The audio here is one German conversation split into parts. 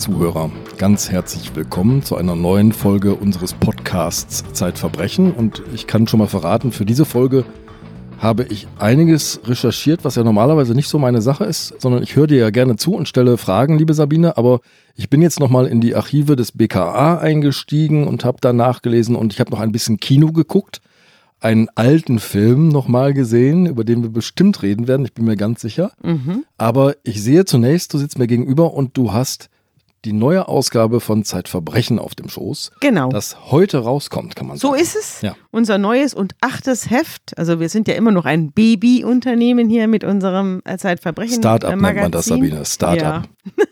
Zuhörer, ganz herzlich willkommen zu einer neuen Folge unseres Podcasts Zeitverbrechen. Und ich kann schon mal verraten, für diese Folge habe ich einiges recherchiert, was ja normalerweise nicht so meine Sache ist, sondern ich höre dir ja gerne zu und stelle Fragen, liebe Sabine, aber ich bin jetzt nochmal in die Archive des BKA eingestiegen und habe da nachgelesen und ich habe noch ein bisschen Kino geguckt, einen alten Film nochmal gesehen, über den wir bestimmt reden werden, ich bin mir ganz sicher. Mhm. Aber ich sehe zunächst, du sitzt mir gegenüber und du hast die neue Ausgabe von Zeitverbrechen auf dem Schoß, Genau. das heute rauskommt, kann man so sagen. ist es. Ja. Unser neues und achtes Heft. Also wir sind ja immer noch ein Babyunternehmen hier mit unserem äh, Zeitverbrechen. Startup äh, nennt man das. Sabine. Startup. Ja.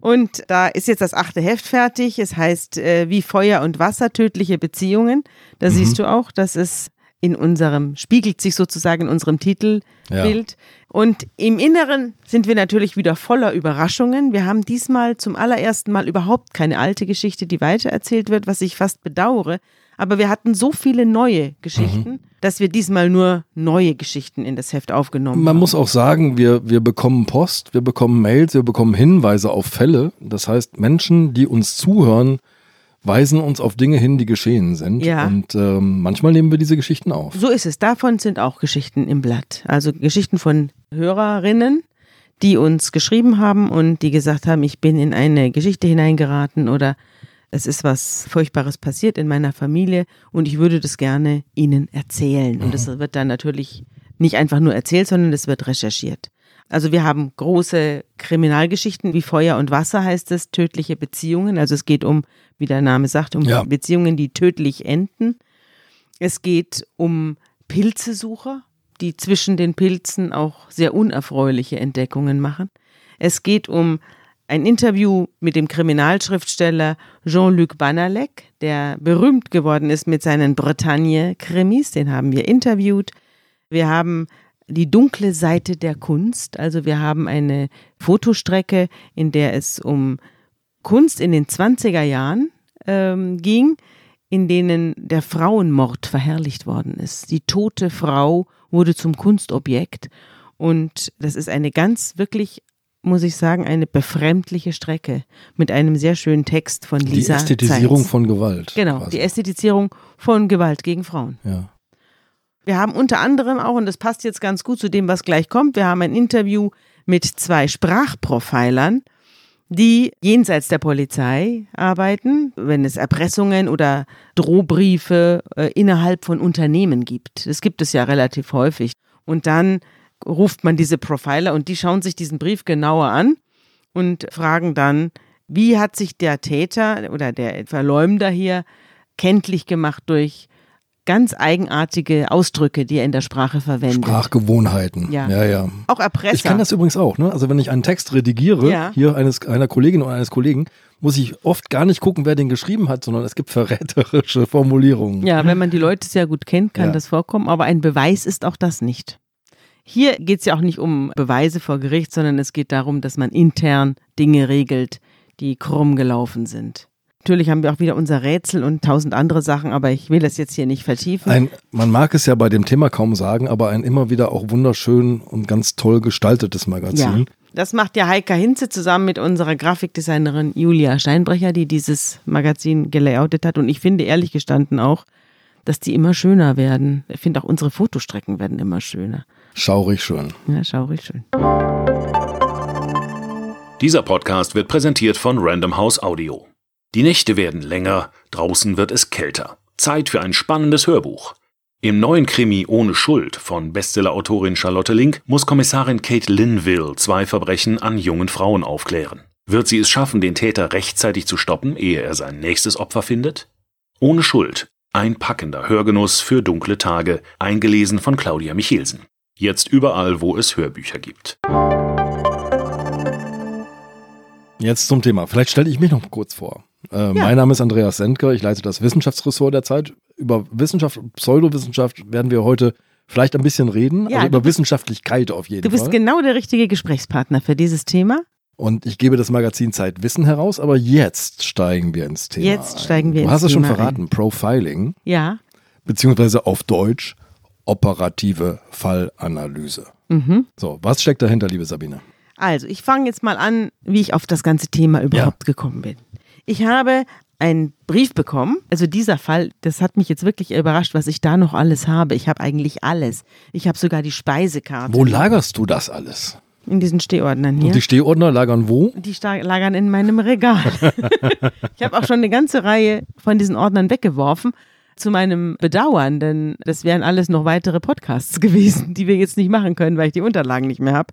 Und da ist jetzt das achte Heft fertig. Es heißt äh, Wie Feuer und Wasser, tödliche Beziehungen. Da Mhm. siehst du auch, dass es in unserem, spiegelt sich sozusagen in unserem Titelbild. Und im Inneren sind wir natürlich wieder voller Überraschungen. Wir haben diesmal zum allerersten Mal überhaupt keine alte Geschichte, die weitererzählt wird, was ich fast bedauere. Aber wir hatten so viele neue Geschichten, Mhm. dass wir diesmal nur neue Geschichten in das Heft aufgenommen Man haben. muss auch sagen, wir, wir bekommen Post, wir bekommen Mails, wir bekommen Hinweise auf Fälle. Das heißt, Menschen, die uns zuhören, weisen uns auf Dinge hin, die geschehen sind. Ja. Und ähm, manchmal nehmen wir diese Geschichten auf. So ist es. Davon sind auch Geschichten im Blatt. Also Geschichten von Hörerinnen, die uns geschrieben haben und die gesagt haben, ich bin in eine Geschichte hineingeraten oder es ist was Furchtbares passiert in meiner Familie und ich würde das gerne Ihnen erzählen. Und das wird dann natürlich nicht einfach nur erzählt, sondern es wird recherchiert. Also wir haben große Kriminalgeschichten wie Feuer und Wasser heißt es, tödliche Beziehungen. Also es geht um, wie der Name sagt, um Ja. Beziehungen, die tödlich enden. Es geht um Pilzesucher, die zwischen den Pilzen auch sehr unerfreuliche Entdeckungen machen. Es geht um ein Interview mit dem Kriminalschriftsteller Jean-Luc Banalek, der berühmt geworden ist mit seinen Bretagne-Krimis. Den haben wir interviewt. Wir haben die dunkle Seite der Kunst. Also wir haben eine Fotostrecke, in der es um Kunst in den 20er Jahren ähm, ging, in denen der Frauenmord verherrlicht worden ist. Die tote Frau wurde zum Kunstobjekt und das ist eine ganz wirklich, muss ich sagen, eine befremdliche Strecke mit einem sehr schönen Text von Die Lisa Ästhetisierung Zeitz. von Gewalt. Genau, quasi. die Ästhetisierung von Gewalt gegen Frauen. ja. Wir haben unter anderem auch, und das passt jetzt ganz gut zu dem, was gleich kommt, wir haben ein Interview mit zwei Sprachprofilern, die jenseits der Polizei arbeiten, wenn es Erpressungen oder Drohbriefe äh, innerhalb von Unternehmen gibt. Das gibt es ja relativ häufig. Und dann ruft man diese Profiler und die schauen sich diesen Brief genauer an und fragen dann, wie hat sich der Täter oder der Verleumder hier kenntlich gemacht durch ganz eigenartige Ausdrücke, die er in der Sprache verwendet. Sprachgewohnheiten. Ja. ja, ja. Auch Erpresser. Ich kann das übrigens auch, ne? Also wenn ich einen Text redigiere, Ja. hier eines, einer Kollegin oder eines Kollegen, muss ich oft gar nicht gucken, wer den geschrieben hat, sondern es gibt verräterische Formulierungen. Ja, wenn man die Leute sehr gut kennt, kann Ja. das vorkommen, aber ein Beweis ist auch das nicht. Hier geht es ja auch nicht um Beweise vor Gericht, sondern es geht darum, dass man intern Dinge regelt, die krumm gelaufen sind. Natürlich haben wir auch wieder unser Rätsel und tausend andere Sachen, aber ich will das jetzt hier nicht vertiefen. Ein, man mag es ja bei dem Thema kaum sagen, aber ein immer wieder auch wunderschön und ganz toll gestaltetes ja, Magazin. das macht ja Heika Hinze zusammen mit unserer Grafikdesignerin Julia Steinbrecher, die dieses Magazin gelayoutet hat. Und ich finde ehrlich gestanden auch, dass die immer schöner werden. Ich finde auch unsere Fotostrecken werden immer schöner. Schaurig schön. Ja, schaurig schön. Dieser Podcast wird präsentiert von Random House Audio. Die Nächte werden länger, draußen wird es kälter. Zeit für ein spannendes Hörbuch. Im neuen Krimi Ohne Schuld von Bestsellerautorin Charlotte Link muss Kommissarin Kate Linville zwei Verbrechen an jungen Frauen aufklären. Wird sie es schaffen, den Täter rechtzeitig zu stoppen, ehe er sein nächstes Opfer findet? Ohne Schuld. Ein packender Hörgenuss für dunkle Tage, eingelesen von Claudia Michelsen. Jetzt überall, wo es Hörbücher gibt. Jetzt zum Thema. Vielleicht stelle ich mich noch kurz vor. Äh, Mein Name ist Andreas Sendker, ich leite das Wissenschaftsressort der Zeit. Über Wissenschaft und Pseudowissenschaft werden wir heute vielleicht ein bisschen reden, Ja, also du über bist- Wissenschaftlichkeit auf jeden Du bist Fall. genau der richtige Gesprächspartner für dieses Thema. Und ich gebe das Magazin Zeit Wissen heraus, aber jetzt steigen wir ins Thema. Jetzt ein. steigen wir Du ins hast es schon verraten, Profiling, Ja. beziehungsweise auf Deutsch operative Fallanalyse. Mhm. So, was steckt dahinter, liebe Sabine? Also, ich fange jetzt mal an, wie ich auf das ganze Thema überhaupt ja. gekommen bin. Ich habe einen Brief bekommen. Also dieser Fall, das hat mich jetzt wirklich überrascht, was ich da noch alles habe. Ich habe eigentlich alles. Ich habe sogar die Speisekarte. Wo lagerst du das alles? In diesen Stehordnern hier. Und die Stehordner lagern wo? Die lagern in meinem Regal. ich habe auch schon eine ganze Reihe von diesen Ordnern weggeworfen. Zu meinem Bedauern, denn das wären alles noch weitere Podcasts gewesen, die wir jetzt nicht machen können, weil ich die Unterlagen nicht mehr habe.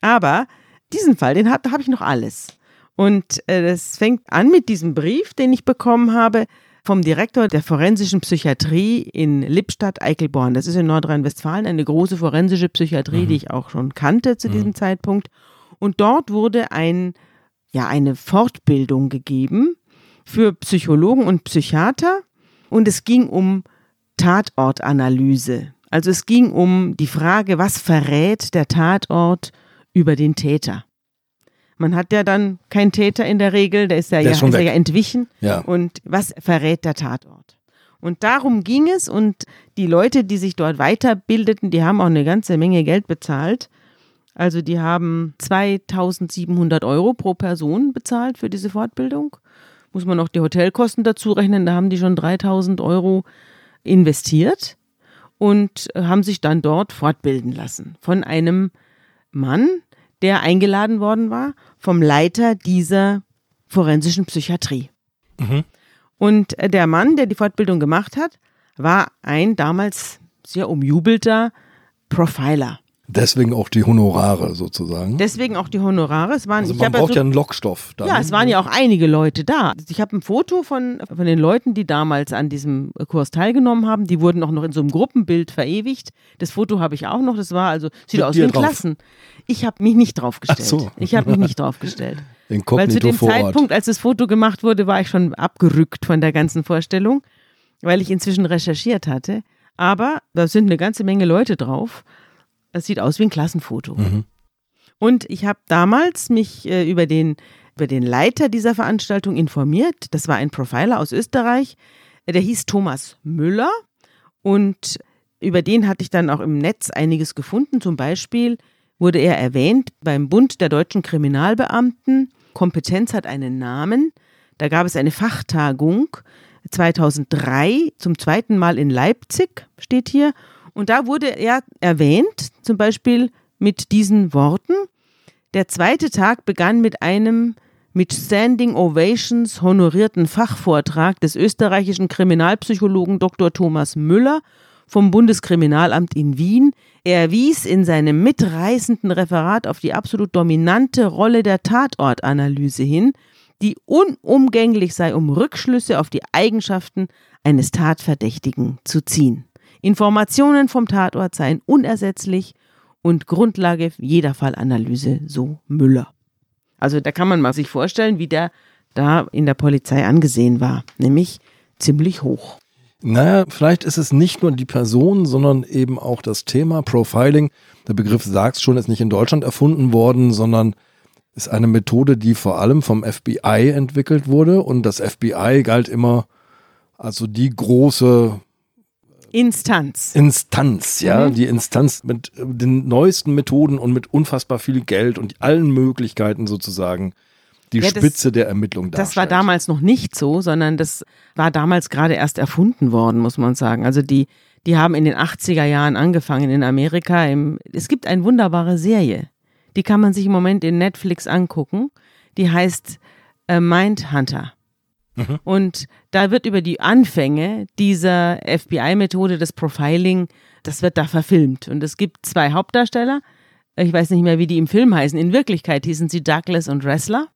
Aber diesen Fall, den habe hab ich noch alles. Und äh, das fängt an mit diesem Brief, den ich bekommen habe vom Direktor der forensischen Psychiatrie in Lippstadt-Eichelborn. Das ist in Nordrhein-Westfalen eine große forensische Psychiatrie, mhm. die ich auch schon kannte zu mhm. diesem Zeitpunkt. Und dort wurde ein, ja, eine Fortbildung gegeben für Psychologen und Psychiater. Und es ging um Tatortanalyse. Also es ging um die Frage, was verrät der Tatort über den Täter? Man hat ja dann keinen Täter in der Regel, der ist ja, der ja, ist, ist ja entwichen. Ja. Und was verrät der Tatort? Und darum ging es und die Leute, die sich dort weiterbildeten, die haben auch eine ganze Menge Geld bezahlt. Also die haben 2700 Euro pro Person bezahlt für diese Fortbildung. Muss man noch die Hotelkosten dazu rechnen, da haben die schon 3000 Euro investiert und haben sich dann dort fortbilden lassen von einem Mann, der eingeladen worden war vom Leiter dieser forensischen Psychiatrie. Mhm. Und äh, der Mann, der die Fortbildung gemacht hat, war ein damals sehr umjubelter Profiler. Deswegen auch die Honorare sozusagen. Deswegen auch die Honorare. Es waren, also man braucht ja, so, ja einen Lockstoff. Dann. Ja, es waren ja auch einige Leute da. Ich habe ein Foto von, von den Leuten, die damals an diesem Kurs teilgenommen haben. Die wurden auch noch in so einem Gruppenbild verewigt. Das Foto habe ich auch noch. Das war also, sieht Mit aus wie ein Klassen. Ich habe mich nicht draufgestellt. So. Ich habe mich nicht draufgestellt. Weil zu dem Zeitpunkt, als das Foto gemacht wurde, war ich schon abgerückt von der ganzen Vorstellung, weil ich inzwischen recherchiert hatte. Aber da sind eine ganze Menge Leute drauf. Es sieht aus wie ein Klassenfoto. Mhm. Und ich habe damals mich äh, über, den, über den Leiter dieser Veranstaltung informiert. Das war ein Profiler aus Österreich. Der hieß Thomas Müller. Und über den hatte ich dann auch im Netz einiges gefunden. Zum Beispiel wurde er erwähnt beim Bund der deutschen Kriminalbeamten. Kompetenz hat einen Namen. Da gab es eine Fachtagung 2003 zum zweiten Mal in Leipzig, steht hier. Und da wurde er erwähnt, zum Beispiel mit diesen Worten. Der zweite Tag begann mit einem mit Standing Ovations honorierten Fachvortrag des österreichischen Kriminalpsychologen Dr. Thomas Müller vom Bundeskriminalamt in Wien. Er wies in seinem mitreißenden Referat auf die absolut dominante Rolle der Tatortanalyse hin, die unumgänglich sei, um Rückschlüsse auf die Eigenschaften eines Tatverdächtigen zu ziehen. Informationen vom Tatort seien unersetzlich und Grundlage jeder Fallanalyse, so Müller. Also da kann man mal sich vorstellen, wie der da in der Polizei angesehen war, nämlich ziemlich hoch. Naja, vielleicht ist es nicht nur die Person, sondern eben auch das Thema Profiling. Der Begriff sagt schon, ist nicht in Deutschland erfunden worden, sondern ist eine Methode, die vor allem vom FBI entwickelt wurde. Und das FBI galt immer als so die große Instanz. Instanz, ja. Mhm. Die Instanz mit den neuesten Methoden und mit unfassbar viel Geld und allen Möglichkeiten sozusagen die ja, Spitze das, der Ermittlung darstellt. Das war damals noch nicht so, sondern das war damals gerade erst erfunden worden, muss man sagen. Also die, die haben in den 80er Jahren angefangen in Amerika. Im, es gibt eine wunderbare Serie, die kann man sich im Moment in Netflix angucken. Die heißt äh, Mindhunter. Mhm. Und da wird über die Anfänge dieser FBI-Methode des Profiling, das wird da verfilmt. Und es gibt zwei Hauptdarsteller. Ich weiß nicht mehr, wie die im Film heißen. In Wirklichkeit hießen sie Douglas und Wrestler.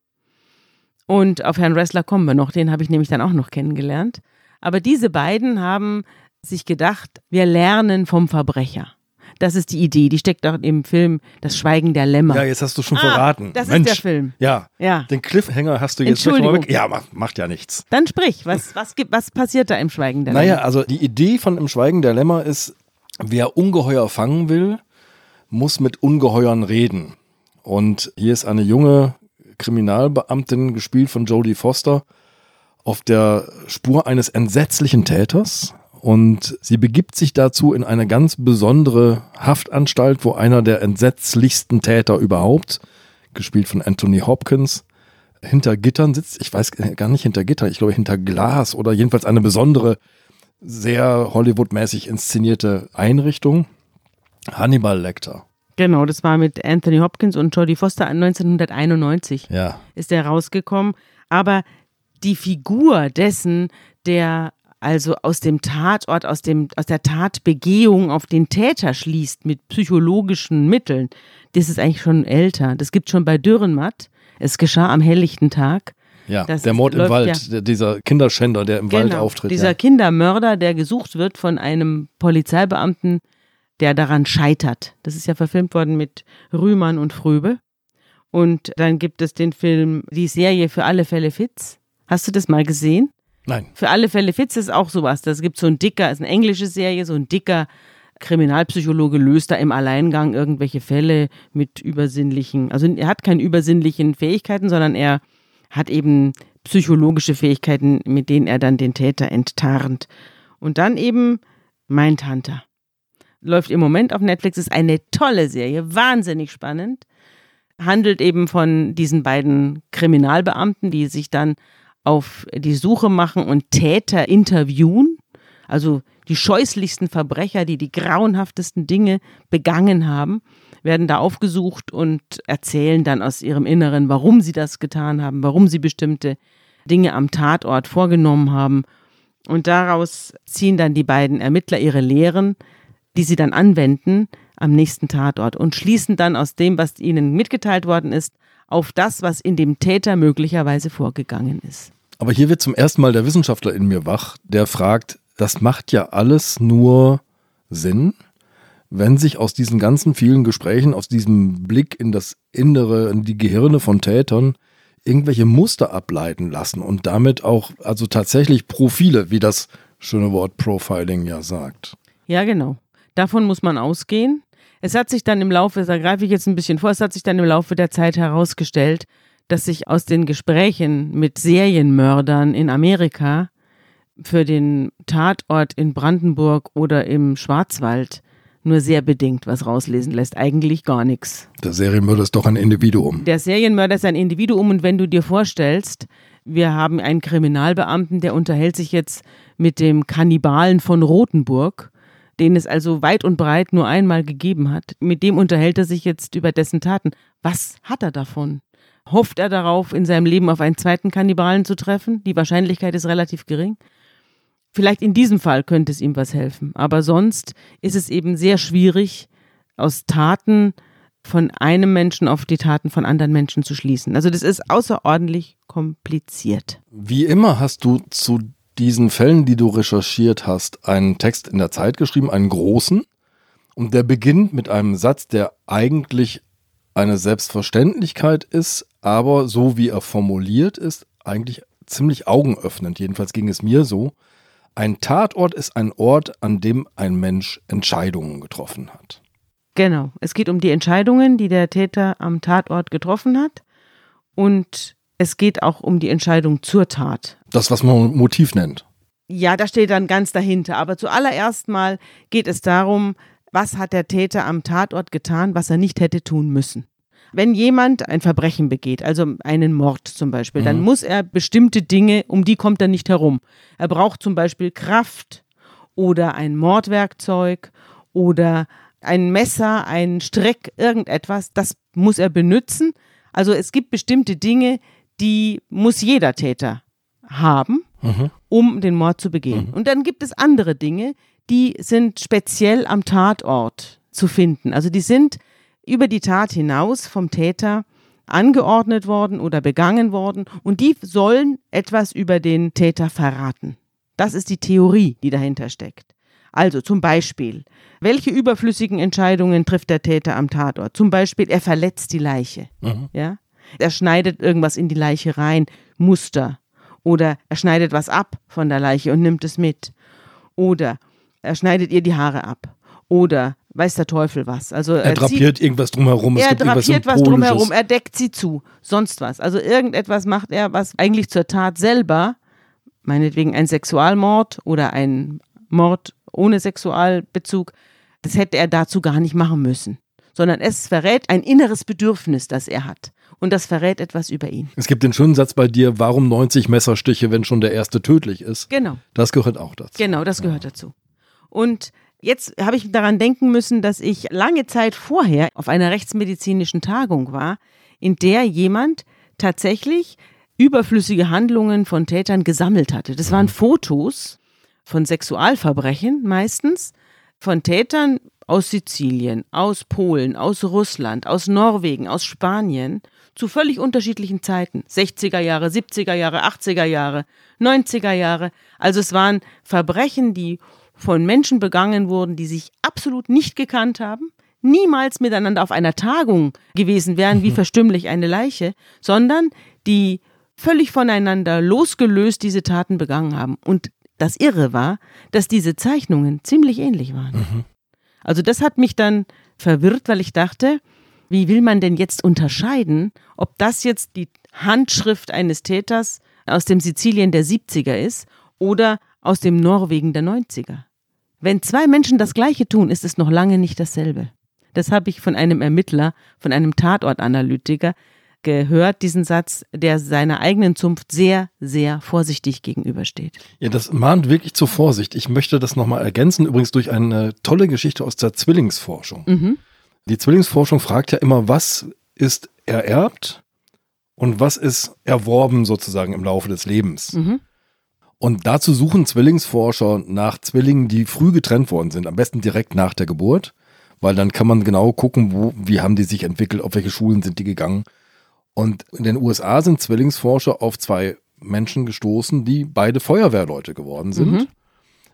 Und auf Herrn Wrestler kommen wir noch. Den habe ich nämlich dann auch noch kennengelernt. Aber diese beiden haben sich gedacht, wir lernen vom Verbrecher. Das ist die Idee. Die steckt auch im Film Das Schweigen der Lämmer. Ja, jetzt hast du schon ah, verraten. Das Mensch, ist der Film. Ja. ja. Den Cliffhanger hast du jetzt Entschuldigung. Weg. Ja, macht, macht ja nichts. Dann sprich. Was, was, gibt, was passiert da im Schweigen der Lämmer? Naja, also die Idee von Im Schweigen der Lämmer ist, wer Ungeheuer fangen will, muss mit Ungeheuern reden. Und hier ist eine junge Kriminalbeamtin, gespielt von Jodie Foster, auf der Spur eines entsetzlichen Täters, und sie begibt sich dazu in eine ganz besondere Haftanstalt, wo einer der entsetzlichsten Täter überhaupt gespielt von Anthony Hopkins, hinter Gittern sitzt. Ich weiß gar nicht hinter Gitter, ich glaube hinter Glas oder jedenfalls eine besondere, sehr Hollywood-mäßig inszenierte Einrichtung. Hannibal Lecter. Genau, das war mit Anthony Hopkins und Jodie Foster 1991 Ja. ist er rausgekommen. Aber die Figur dessen, der also aus dem Tatort, aus, dem, aus der Tatbegehung auf den Täter schließt mit psychologischen Mitteln, das ist eigentlich schon älter. Das gibt schon bei Dürrenmatt. Es geschah am helllichten Tag. Ja, Das der Mord im läuft Wald, ja- der, dieser Kinderschänder, der im Wald auftritt. Dieser ja. Kindermörder, der gesucht wird von einem Polizeibeamten, der daran scheitert. Das ist ja verfilmt worden mit Rühmann und Fröbe. Und dann gibt es den Film, die Serie für alle Fälle Fitz. Hast du das mal gesehen? Nein, Für alle Fälle Fitz ist auch sowas. Das gibt so ein dicker, ist eine englische Serie, so ein dicker Kriminalpsychologe löst da im Alleingang irgendwelche Fälle mit übersinnlichen, also er hat keine übersinnlichen Fähigkeiten, sondern er hat eben psychologische Fähigkeiten, mit denen er dann den Täter enttarnt. Und dann eben Mindhunter. Läuft im Moment auf Netflix, ist eine tolle Serie, wahnsinnig spannend. Handelt eben von diesen beiden Kriminalbeamten, die sich dann auf die Suche machen und Täter interviewen. Also die scheußlichsten Verbrecher, die die grauenhaftesten Dinge begangen haben, werden da aufgesucht und erzählen dann aus ihrem Inneren, warum sie das getan haben, warum sie bestimmte Dinge am Tatort vorgenommen haben. Und daraus ziehen dann die beiden Ermittler ihre Lehren, die sie dann anwenden am nächsten Tatort und schließen dann aus dem, was ihnen mitgeteilt worden ist, auf das, was in dem Täter möglicherweise vorgegangen ist. aber hier wird zum ersten Mal der Wissenschaftler in mir wach, der fragt, das macht ja alles nur Sinn, wenn sich aus diesen ganzen vielen Gesprächen, aus diesem Blick in das Innere, in die Gehirne von Tätern, irgendwelche Muster ableiten lassen und damit auch, also tatsächlich Profile, wie das schöne Wort Profiling ja sagt. Ja, genau. Davon muss man ausgehen. Es hat sich dann im Laufe, da greife ich jetzt ein bisschen vor, es hat sich dann im Laufe der Zeit herausgestellt, dass sich aus den Gesprächen mit Serienmördern in Amerika für den Tatort in Brandenburg oder im Schwarzwald nur sehr bedingt was rauslesen lässt. Eigentlich gar nichts. Der Serienmörder ist doch ein Individuum. Der Serienmörder ist ein Individuum und wenn du dir vorstellst, wir haben einen Kriminalbeamten, der unterhält sich jetzt mit dem Kannibalen von Rothenburg, den es also weit und breit nur einmal gegeben hat. Mit dem unterhält er sich jetzt über dessen Taten. Was hat er davon? Hofft er darauf, in seinem Leben auf einen zweiten Kannibalen zu treffen? Die Wahrscheinlichkeit ist relativ gering. Vielleicht in diesem Fall könnte es ihm was helfen, aber sonst ist es eben sehr schwierig, aus Taten von einem Menschen auf die Taten von anderen Menschen zu schließen. Also das ist außerordentlich kompliziert. Wie immer hast du zu diesen Fällen, die du recherchiert hast, einen Text in der Zeit geschrieben, einen großen. Und der beginnt mit einem Satz, der eigentlich eine Selbstverständlichkeit ist, aber so wie er formuliert ist, eigentlich ziemlich augenöffnend. Jedenfalls ging es mir so. Ein Tatort ist ein Ort, an dem ein Mensch Entscheidungen getroffen hat. Genau. Es geht um die Entscheidungen, die der Täter am Tatort getroffen hat. Und es geht auch um die Entscheidung zur Tat. Das, was man Motiv nennt. Ja, da steht dann ganz dahinter. Aber zuallererst mal geht es darum, was hat der Täter am Tatort getan, was er nicht hätte tun müssen. Wenn jemand ein Verbrechen begeht, also einen Mord zum Beispiel, dann muss er bestimmte Dinge, um die kommt er nicht herum. Er braucht zum Beispiel Kraft oder ein Mordwerkzeug oder ein Messer, ein Streck, irgendetwas, das muss er benutzen. Also es gibt bestimmte Dinge, die muss jeder Täter haben, um den Mord zu begehen. Und dann gibt es andere Dinge, die sind speziell am Tatort zu finden. Also die sind über die Tat hinaus vom Täter angeordnet worden oder begangen worden und die sollen etwas über den Täter verraten. Das ist die Theorie, die dahinter steckt. Also zum Beispiel, welche überflüssigen Entscheidungen trifft der Täter am Tatort? Zum Beispiel, er verletzt die Leiche. Ja? Er schneidet irgendwas in die Leiche rein, Muster. Oder er schneidet was ab von der Leiche und nimmt es mit. Oder er schneidet ihr die Haare ab. Oder weiß der Teufel was. Also Er zieht- drapiert irgendwas drumherum. Er drapiert was drumherum, er deckt sie zu, sonst was. Also irgendetwas macht er, was eigentlich zur Tat selber, meinetwegen ein Sexualmord oder ein Mord ohne Sexualbezug, das hätte er dazu gar nicht machen müssen. Sondern es verrät ein inneres Bedürfnis, das er hat. Und das verrät etwas über ihn. Es gibt den schönen Satz bei dir, warum 90 Messerstiche, wenn schon der erste tödlich ist? Genau. Das gehört auch dazu. Genau, das gehört ja. dazu. Und jetzt habe ich daran denken müssen, dass ich lange Zeit vorher auf einer rechtsmedizinischen Tagung war, in der jemand tatsächlich überflüssige Handlungen von Tätern gesammelt hatte. Das waren Fotos von Sexualverbrechen meistens, von Tätern aus Sizilien, aus Polen, aus Russland, aus Norwegen, aus Spanien zu völlig unterschiedlichen Zeiten. 60er Jahre, 70er Jahre, 80er Jahre, 90er Jahre. Also es waren Verbrechen, die von Menschen begangen wurden, die sich absolut nicht gekannt haben, niemals miteinander auf einer Tagung gewesen wären, wie verstümmlich eine Leiche, sondern die völlig voneinander losgelöst diese Taten begangen haben. Und das Irre war, dass diese Zeichnungen ziemlich ähnlich waren. Mhm. Also das hat mich dann verwirrt, weil ich dachte, wie will man denn jetzt unterscheiden, ob das jetzt die Handschrift eines Täters aus dem Sizilien der 70er ist oder aus dem Norwegen der 90er? Wenn zwei Menschen das Gleiche tun, ist es noch lange nicht dasselbe. Das habe ich von einem Ermittler, von einem Tatortanalytiker gehört, diesen Satz, der seiner eigenen Zunft sehr, sehr vorsichtig gegenübersteht. Ja, das mahnt wirklich zur Vorsicht. Ich möchte das nochmal ergänzen, übrigens durch eine tolle Geschichte aus der Zwillingsforschung. Mhm. Die Zwillingsforschung fragt ja immer, was ist ererbt und was ist erworben sozusagen im Laufe des Lebens. Mhm. Und dazu suchen Zwillingsforscher nach Zwillingen, die früh getrennt worden sind, am besten direkt nach der Geburt, weil dann kann man genau gucken, wo, wie haben die sich entwickelt, auf welche Schulen sind die gegangen. Und in den USA sind Zwillingsforscher auf zwei Menschen gestoßen, die beide Feuerwehrleute geworden sind. Mhm.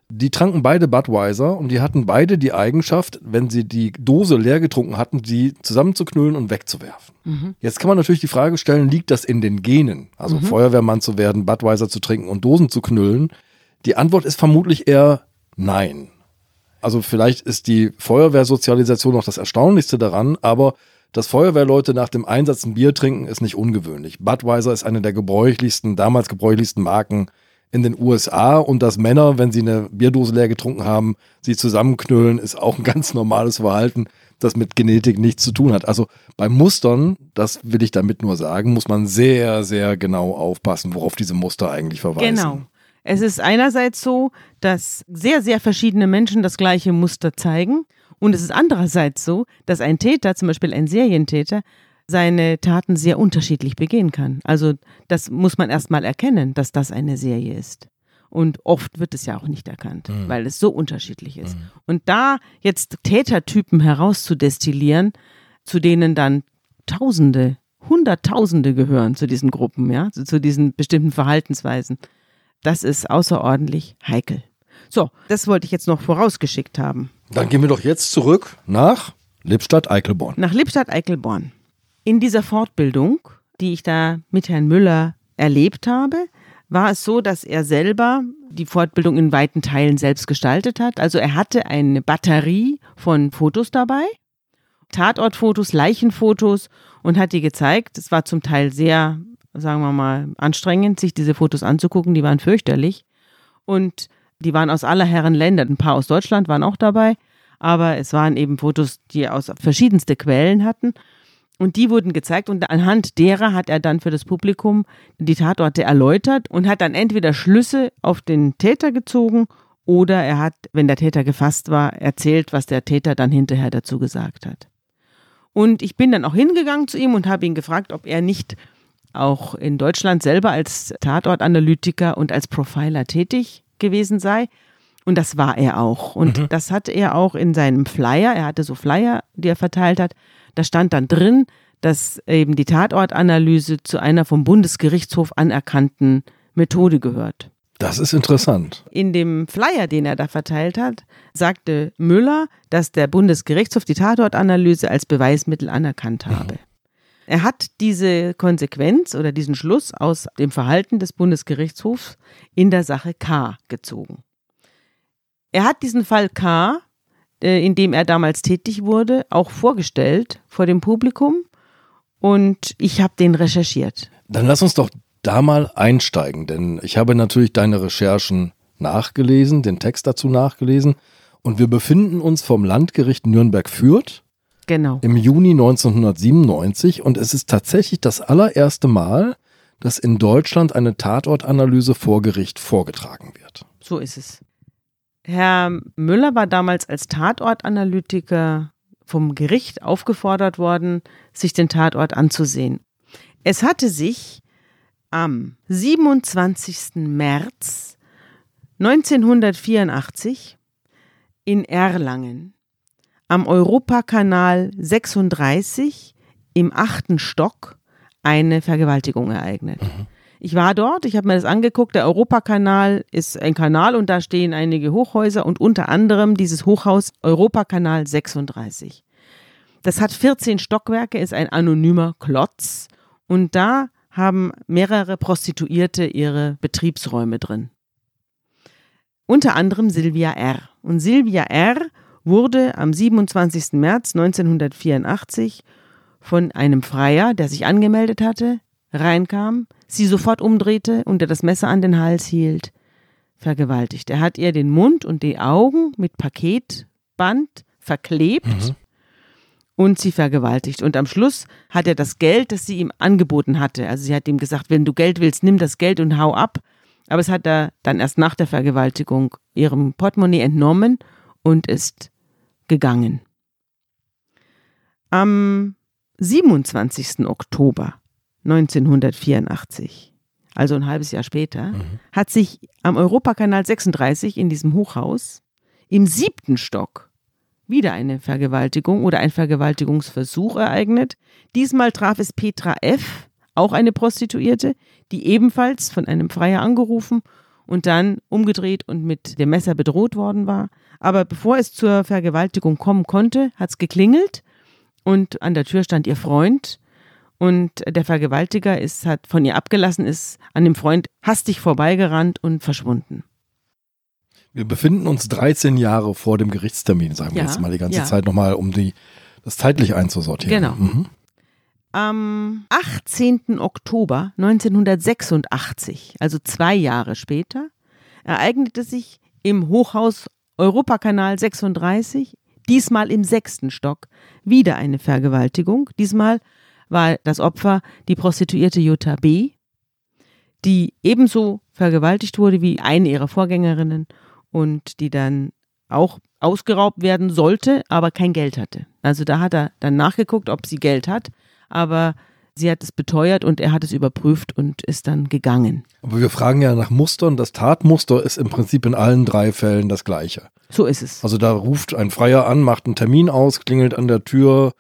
Die tranken beide Budweiser und die hatten beide die Eigenschaft, wenn sie die Dose leer getrunken hatten, die zusammenzuknüllen und wegzuwerfen. Mhm. Jetzt kann man natürlich die Frage stellen, liegt das in den Genen? Also mhm. Feuerwehrmann zu werden, Budweiser zu trinken und Dosen zu knüllen? Die Antwort ist vermutlich eher nein. Also vielleicht ist die Feuerwehrsozialisation noch das Erstaunlichste daran, aber dass Feuerwehrleute nach dem Einsatz ein Bier trinken, ist nicht ungewöhnlich. Budweiser ist eine der gebräuchlichsten, damals gebräuchlichsten Marken in den USA und dass Männer, wenn sie eine Bierdose leer getrunken haben, sie zusammenknüllen, ist auch ein ganz normales Verhalten, das mit Genetik nichts zu tun hat. Also bei Mustern, das will ich damit nur sagen, muss man sehr, sehr genau aufpassen, worauf diese Muster eigentlich verweisen. Genau. Es ist einerseits so, dass sehr, sehr verschiedene Menschen das gleiche Muster zeigen. Und es ist andererseits so, dass ein Täter, zum Beispiel ein Serientäter, seine Taten sehr unterschiedlich begehen kann. Also das muss man erstmal erkennen, dass das eine Serie ist. Und oft wird es ja auch nicht erkannt, mhm. weil es so unterschiedlich ist. Mhm. Und da jetzt Tätertypen herauszudestillieren, zu denen dann Tausende, Hunderttausende gehören zu diesen Gruppen, ja, zu diesen bestimmten Verhaltensweisen, das ist außerordentlich heikel. So, das wollte ich jetzt noch vorausgeschickt haben. Dann gehen wir doch jetzt zurück nach Lippstadt-Eickelborn. Nach Lippstadt-Eickelborn. In dieser Fortbildung, die ich da mit Herrn Müller erlebt habe, war es so, dass er selber die Fortbildung in weiten Teilen selbst gestaltet hat. Also er hatte eine Batterie von Fotos dabei, Tatortfotos, Leichenfotos und hat die gezeigt. Es war zum Teil sehr, sagen wir mal, anstrengend, sich diese Fotos anzugucken. Die waren fürchterlich und die waren aus aller Herren Länder. Ein paar aus Deutschland waren auch dabei, aber es waren eben Fotos, die aus verschiedenste Quellen hatten. Und die wurden gezeigt und anhand derer hat er dann für das Publikum die Tatorte erläutert und hat dann entweder Schlüsse auf den Täter gezogen oder er hat, wenn der Täter gefasst war, erzählt, was der Täter dann hinterher dazu gesagt hat. Und ich bin dann auch hingegangen zu ihm und habe ihn gefragt, ob er nicht auch in Deutschland selber als Tatortanalytiker und als Profiler tätig gewesen sei. Und das war er auch. Und mhm. das hat er auch in seinem Flyer, er hatte so Flyer, die er verteilt hat, da stand dann drin, dass eben die Tatortanalyse zu einer vom Bundesgerichtshof anerkannten Methode gehört. Das ist interessant. In dem Flyer, den er da verteilt hat, sagte Müller, dass der Bundesgerichtshof die Tatortanalyse als Beweismittel anerkannt habe. Mhm. Er hat diese Konsequenz oder diesen Schluss aus dem Verhalten des Bundesgerichtshofs in der Sache K gezogen. Er hat diesen Fall K äh, in dem er damals tätig wurde, auch vorgestellt vor dem Publikum und ich habe den recherchiert. Dann lass uns doch da mal einsteigen, denn ich habe natürlich deine Recherchen nachgelesen, den Text dazu nachgelesen und wir befinden uns vom Landgericht Nürnberg-Fürth Genau. im Juni 1997 und es ist tatsächlich das allererste Mal, dass in Deutschland eine Tatortanalyse vor Gericht vorgetragen wird. So ist es. Herr Müller war damals als Tatortanalytiker vom Gericht aufgefordert worden, sich den Tatort anzusehen. Es hatte sich am 27. März 1984 in Erlangen am Europakanal 36 im achten Stock eine Vergewaltigung ereignet. Ich war dort, ich habe mir das angeguckt. Der Europakanal ist ein Kanal und da stehen einige Hochhäuser und unter anderem dieses Hochhaus Europakanal 36. Das hat 14 Stockwerke, ist ein anonymer Klotz und da haben mehrere Prostituierte ihre Betriebsräume drin. Unter anderem Silvia R. Und Silvia R. wurde am 27. März 1984 von einem Freier, der sich angemeldet hatte, reinkam, sie sofort umdrehte und der das Messer an den Hals hielt, vergewaltigt. Er hat ihr den Mund und die Augen mit Paketband verklebt und sie vergewaltigt. Und am Schluss hat er das Geld, das sie ihm angeboten hatte. Also sie hat ihm gesagt, wenn du Geld willst, nimm das Geld und hau ab. Aber es hat er dann erst nach der Vergewaltigung ihrem Portemonnaie entnommen und ist gegangen. Am 27. Oktober 1984, also ein halbes Jahr später, hat sich am Europakanal 36 in diesem Hochhaus im siebten Stock wieder eine Vergewaltigung oder ein Vergewaltigungsversuch ereignet. Diesmal traf es Petra F., auch eine Prostituierte, die ebenfalls von einem Freier angerufen und dann umgedreht und mit dem Messer bedroht worden war. Aber bevor es zur Vergewaltigung kommen konnte, hat es geklingelt und an der Tür stand ihr Freund und der Vergewaltiger ist, hat von ihr abgelassen, ist an dem Freund hastig vorbeigerannt und verschwunden. Wir befinden uns 13 Jahre vor dem Gerichtstermin, sagen wir Ja, jetzt mal die ganze ja. Zeit nochmal, um die, das zeitlich einzusortieren. Genau. Mhm. Am 18. Oktober 1986, also zwei Jahre später, ereignete sich im Hochhaus Europakanal 36, diesmal im sechsten Stock, wieder eine Vergewaltigung. Diesmal war das Opfer die Prostituierte Jutta B., die ebenso vergewaltigt wurde wie eine ihrer Vorgängerinnen und die dann auch ausgeraubt werden sollte, aber kein Geld hatte. Also da hat er dann nachgeguckt, ob sie Geld hat, aber sie hat es beteuert und er hat es überprüft und ist dann gegangen. Aber wir fragen ja nach Mustern. Das Tatmuster ist im Prinzip in allen drei Fällen das gleiche. So ist es. Also da ruft ein Freier an, macht einen Termin aus, klingelt an der Tür,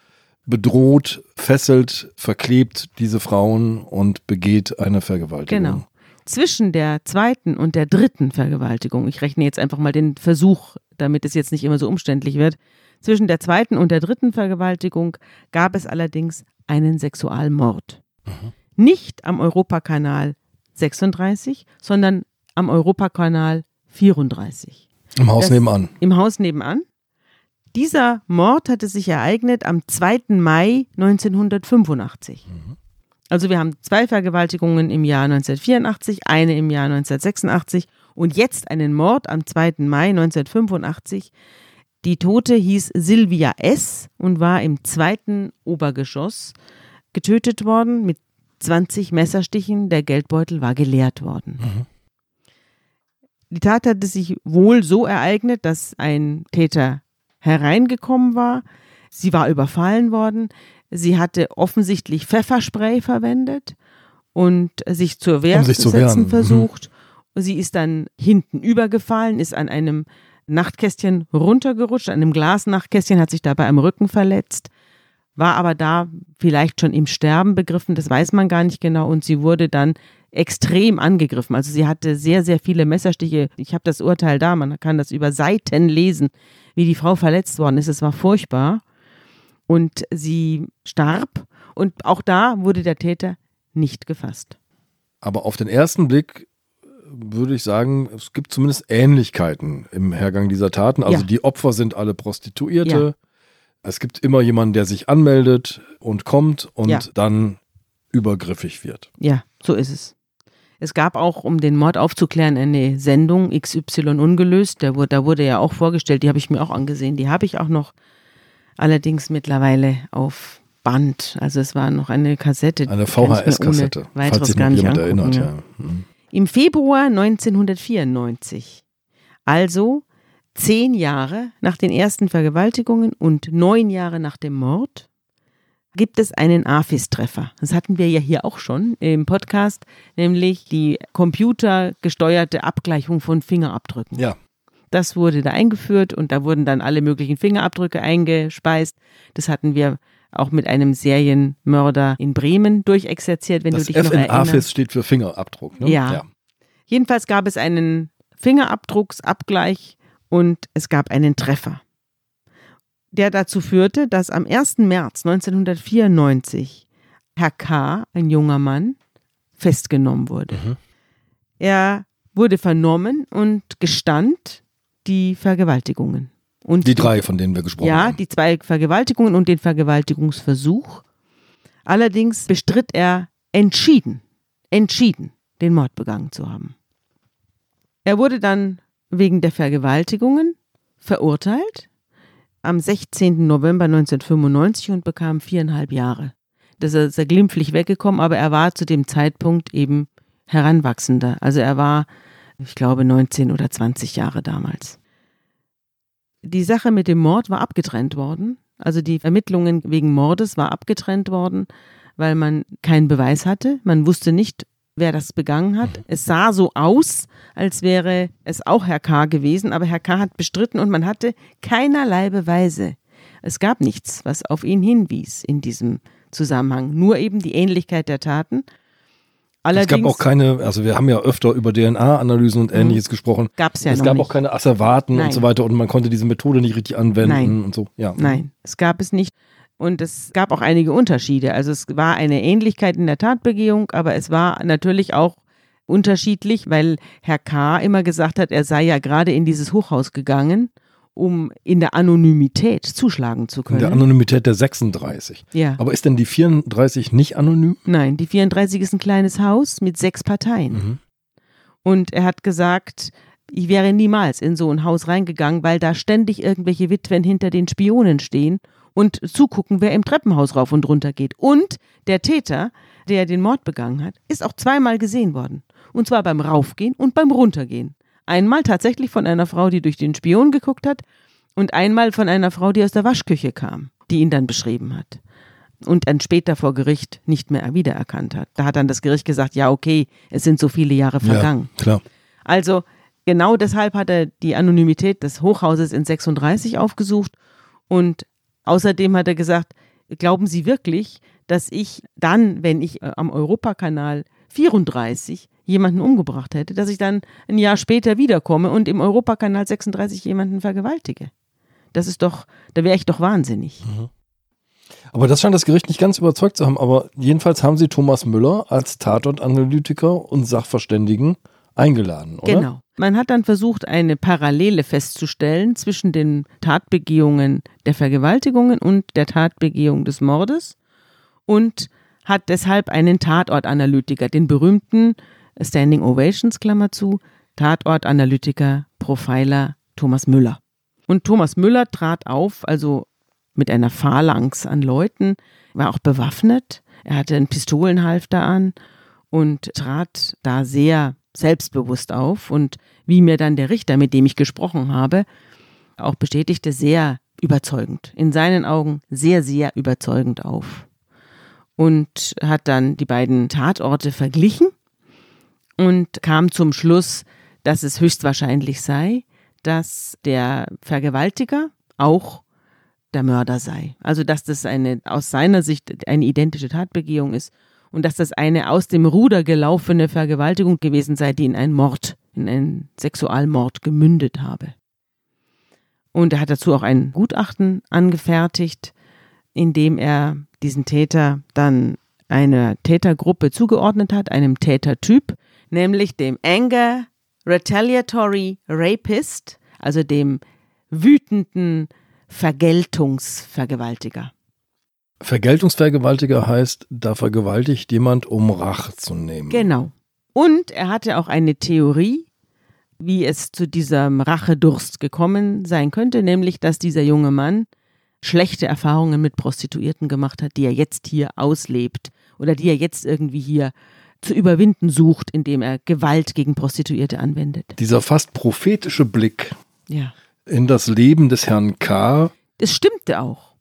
bedroht, fesselt, verklebt diese Frauen und begeht eine Vergewaltigung. Genau. Zwischen der zweiten und der dritten Vergewaltigung, ich rechne jetzt einfach mal den Versuch, damit es jetzt nicht immer so umständlich wird, zwischen der zweiten und der dritten Vergewaltigung gab es allerdings einen Sexualmord. Nicht am Europakanal 36, sondern am Europakanal 34 Im Haus Das- nebenan. im Haus nebenan. Dieser Mord hatte sich ereignet am 2. Mai 1985. Also wir haben zwei Vergewaltigungen im Jahr 1984, eine im Jahr 1986 und jetzt einen Mord am 2. Mai 1985. Die Tote hieß Silvia S. und war im zweiten Obergeschoss getötet worden mit 20 Messerstichen. Der Geldbeutel war geleert worden. Die Tat hatte sich wohl so ereignet, dass ein Täter hereingekommen war. Sie war überfallen worden. Sie hatte offensichtlich Pfefferspray verwendet und sich zur Wehr Um sich zu zu wehren. setzen Mhm. versucht. Sie ist dann hinten übergefallen, ist an einem Nachtkästchen runtergerutscht, an einem Glasnachtkästchen, hat sich dabei am Rücken verletzt, war aber da vielleicht schon im Sterben begriffen, das weiß man gar nicht genau und sie wurde dann extrem angegriffen. Also sie hatte sehr, sehr viele Messerstiche. Ich habe das Urteil da, man kann das über Seiten lesen, wie die Frau verletzt worden ist. Es war furchtbar und sie starb und auch da wurde der Täter nicht gefasst. Aber auf den ersten Blick würde ich sagen, es gibt zumindest Ähnlichkeiten im Hergang dieser Taten. Also Ja. die Opfer sind alle Prostituierte. Es gibt immer jemanden, der sich anmeldet und kommt und Ja. dann übergriffig wird. Ja, so ist es. Es gab auch, um den Mord aufzuklären, eine Sendung XY ungelöst. Der wurde, da wurde ja auch vorgestellt, die habe ich mir auch angesehen, die habe ich auch noch. allerdings mittlerweile auf Band. Also es war noch eine Kassette. Eine VHS-Kassette, falls sich gar noch nicht jemand angucken, erinnert. ja. Ja. Mhm. Im Februar 1994, also zehn Jahre nach den ersten Vergewaltigungen und neun Jahre nach dem Mord, gibt es einen AFIS-Treffer. Das hatten wir ja hier auch schon im Podcast, nämlich die computergesteuerte Abgleichung von Fingerabdrücken. ja, Das wurde da eingeführt und da wurden dann alle möglichen Fingerabdrücke eingespeist. Das hatten wir auch mit einem Serienmörder in Bremen durchexerziert, wenn das du dich F noch in erinnerst. AFIS steht für Fingerabdruck. Ne? Ja. Jedenfalls gab es einen Fingerabdrucksabgleich und es gab einen Treffer, der dazu führte, dass am 1. März 1994 Herr K., ein junger Mann, festgenommen wurde. Mhm. Er wurde vernommen und gestand die Vergewaltigungen. Und Die drei, von denen wir gesprochen ja, haben. die zwei Vergewaltigungen und den Vergewaltigungsversuch. Allerdings bestritt er entschieden, entschieden, den Mord begangen zu haben. Er wurde dann wegen der Vergewaltigungen verurteilt am 16. November 1995 und bekam viereinhalb Jahre. Das ist er glimpflich weggekommen, aber er war zu dem Zeitpunkt eben Heranwachsender. Also er war, ich glaube, 19 oder 20 Jahre damals. Die Sache mit dem Mord war abgetrennt worden. Also die Ermittlungen wegen Mordes war abgetrennt worden, weil man keinen Beweis hatte. Man wusste nicht, wer das begangen hat. Es sah so aus, als wäre es auch Herr K. gewesen, aber Herr K. hat bestritten und man hatte keinerlei Beweise. Es gab nichts, was auf ihn hinwies in diesem Zusammenhang. Nur eben die Ähnlichkeit der Taten. Es gab Allerdings auch keine, also wir haben ja öfter über DNA-Analysen und ähnliches gesprochen. gab es ja es gab nicht. auch keine Asservaten Nein. und so weiter und man konnte diese Methode nicht richtig anwenden Nein. und so. Ja. Nein, es gab es nicht. Und es gab auch einige Unterschiede. Also es war eine Ähnlichkeit in der Tatbegehung, aber es war natürlich auch unterschiedlich, weil Herr K. immer gesagt hat, er sei ja gerade in dieses Hochhaus gegangen, um in der Anonymität zuschlagen zu In können. der Anonymität der 36. ja. Aber ist denn die 34 nicht anonym? Nein, die 34 ist ein kleines Haus mit sechs Parteien. Mhm. Und er hat gesagt, ich wäre niemals in so ein Haus reingegangen, weil da ständig irgendwelche Witwen hinter den Spionen stehen und zugucken, wer im Treppenhaus rauf und runter geht. Und der Täter, der den Mord begangen hat, ist auch zweimal gesehen worden. Und zwar beim Raufgehen und beim Runtergehen. Einmal tatsächlich von einer Frau, die durch den Spion geguckt hat, und einmal von einer Frau, die aus der Waschküche kam, die ihn dann beschrieben hat. Und dann später vor Gericht nicht mehr wiedererkannt hat. Da hat dann das Gericht gesagt, ja, okay, es sind so viele Jahre vergangen. Ja, klar. Also genau deshalb hat er die Anonymität des Hochhauses in 36 aufgesucht und außerdem hat er gesagt, glauben Sie wirklich, dass ich dann, wenn ich äh, am Europakanal 34 jemanden umgebracht hätte, dass ich dann ein Jahr später wiederkomme und im Europakanal 36 jemanden vergewaltige? Das ist doch, da wäre ich doch wahnsinnig. Aber das scheint das Gericht nicht ganz überzeugt zu haben. Aber jedenfalls haben sie Thomas Müller als Tatortanalytiker und Sachverständigen eingeladen, oder? Genau. Man hat dann versucht, eine Parallele festzustellen zwischen den Tatbegehungen der Vergewaltigungen und der Tatbegehung des Mordes und hat deshalb einen Tatortanalytiker, den berühmten Standing Ovations, Klammer zu, Tatortanalytiker, Profiler Thomas Müller. Und Thomas Müller trat auf, also mit einer Phalanx an Leuten, war auch bewaffnet, er hatte einen Pistolenhalfter an und trat da sehr selbstbewusst auf und wie mir dann der Richter, mit dem ich gesprochen habe, auch bestätigte, sehr überzeugend. In seinen Augen sehr, sehr überzeugend auf. Und hat dann die beiden Tatorte verglichen und kam zum Schluss, dass es höchstwahrscheinlich sei, dass der Vergewaltiger auch der Mörder sei. Also dass das eine aus seiner Sicht eine identische Tatbegehung ist und dass das eine aus dem Ruder gelaufene Vergewaltigung gewesen sei, die in einen Mord, in einen Sexualmord gemündet habe. Und er hat dazu auch ein Gutachten angefertigt, in dem er diesen Täter dann einer Tätergruppe zugeordnet hat, einem Tätertyp, nämlich dem Anger Retaliatory Rapist, also dem wütenden Vergeltungsvergewaltiger. Vergeltungsvergewaltiger heißt, da vergewaltigt jemand, um Rache zu nehmen. Genau. Und er hatte auch eine Theorie, wie es zu diesem Rachedurst gekommen sein könnte, nämlich dass dieser junge Mann schlechte Erfahrungen mit Prostituierten gemacht hat, die er jetzt hier auslebt oder die er jetzt irgendwie hier zu überwinden sucht, indem er Gewalt gegen Prostituierte anwendet. Dieser fast prophetische Blick Ja. in das Leben des Herrn K. Es stimmte auch.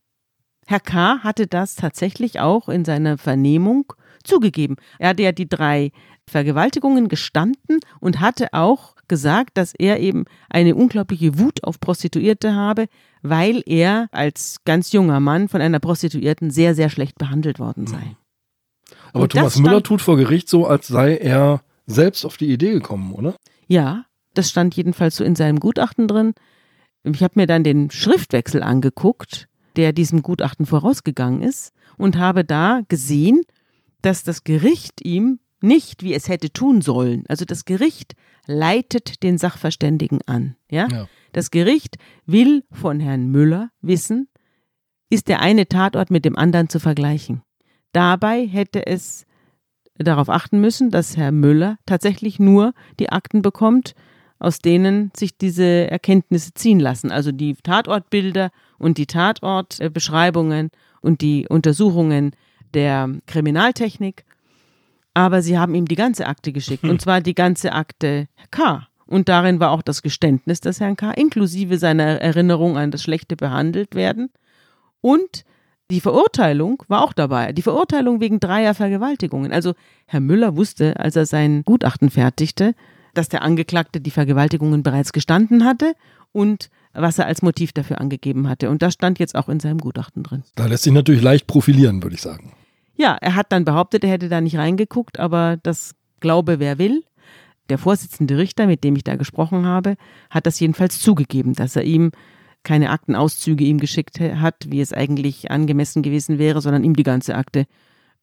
Herr K. hatte das tatsächlich auch in seiner Vernehmung zugegeben. Er hatte ja die drei Vergewaltigungen gestanden und hatte auch gesagt, dass er eben eine unglaubliche Wut auf Prostituierte habe, weil er als ganz junger Mann von einer Prostituierten sehr, sehr schlecht behandelt worden sei. Aber Und Thomas Müller tut vor Gericht so, als sei er selbst auf die Idee gekommen, oder? Ja, das stand jedenfalls so in seinem Gutachten drin. Ich habe mir dann den Schriftwechsel angeguckt, der diesem Gutachten vorausgegangen ist, und habe da gesehen, dass das Gericht ihm nicht, wie es hätte tun sollen, also das Gericht leitet den Sachverständigen an. Ja? Ja. Das Gericht will von Herrn Müller wissen, ist der eine Tatort mit dem anderen zu vergleichen. Dabei hätte es darauf achten müssen, dass Herr Müller tatsächlich nur die Akten bekommt, aus denen sich diese Erkenntnisse ziehen lassen. Also die Tatortbilder und die Tatortbeschreibungen und die Untersuchungen der Kriminaltechnik. Aber sie haben ihm die ganze Akte geschickt, und zwar die ganze Akte K. Und darin war auch das Geständnis des Herrn K., inklusive seiner Erinnerung an das schlechte behandelt werden. Und die Verurteilung war auch dabei. Die Verurteilung wegen dreier Vergewaltigungen. Also Herr Müller wusste, als er sein Gutachten fertigte, dass der Angeklagte die Vergewaltigungen bereits gestanden hatte und was er als Motiv dafür angegeben hatte. Und das stand jetzt auch in seinem Gutachten drin. Da lässt sich natürlich leicht profilieren, würde ich sagen. Ja, er hat dann behauptet, er hätte da nicht reingeguckt, aber das glaube wer will. Der Vorsitzende Richter, mit dem ich da gesprochen habe, hat das jedenfalls zugegeben, dass er ihm keine Aktenauszüge ihm geschickt hat, wie es eigentlich angemessen gewesen wäre, sondern ihm die ganze Akte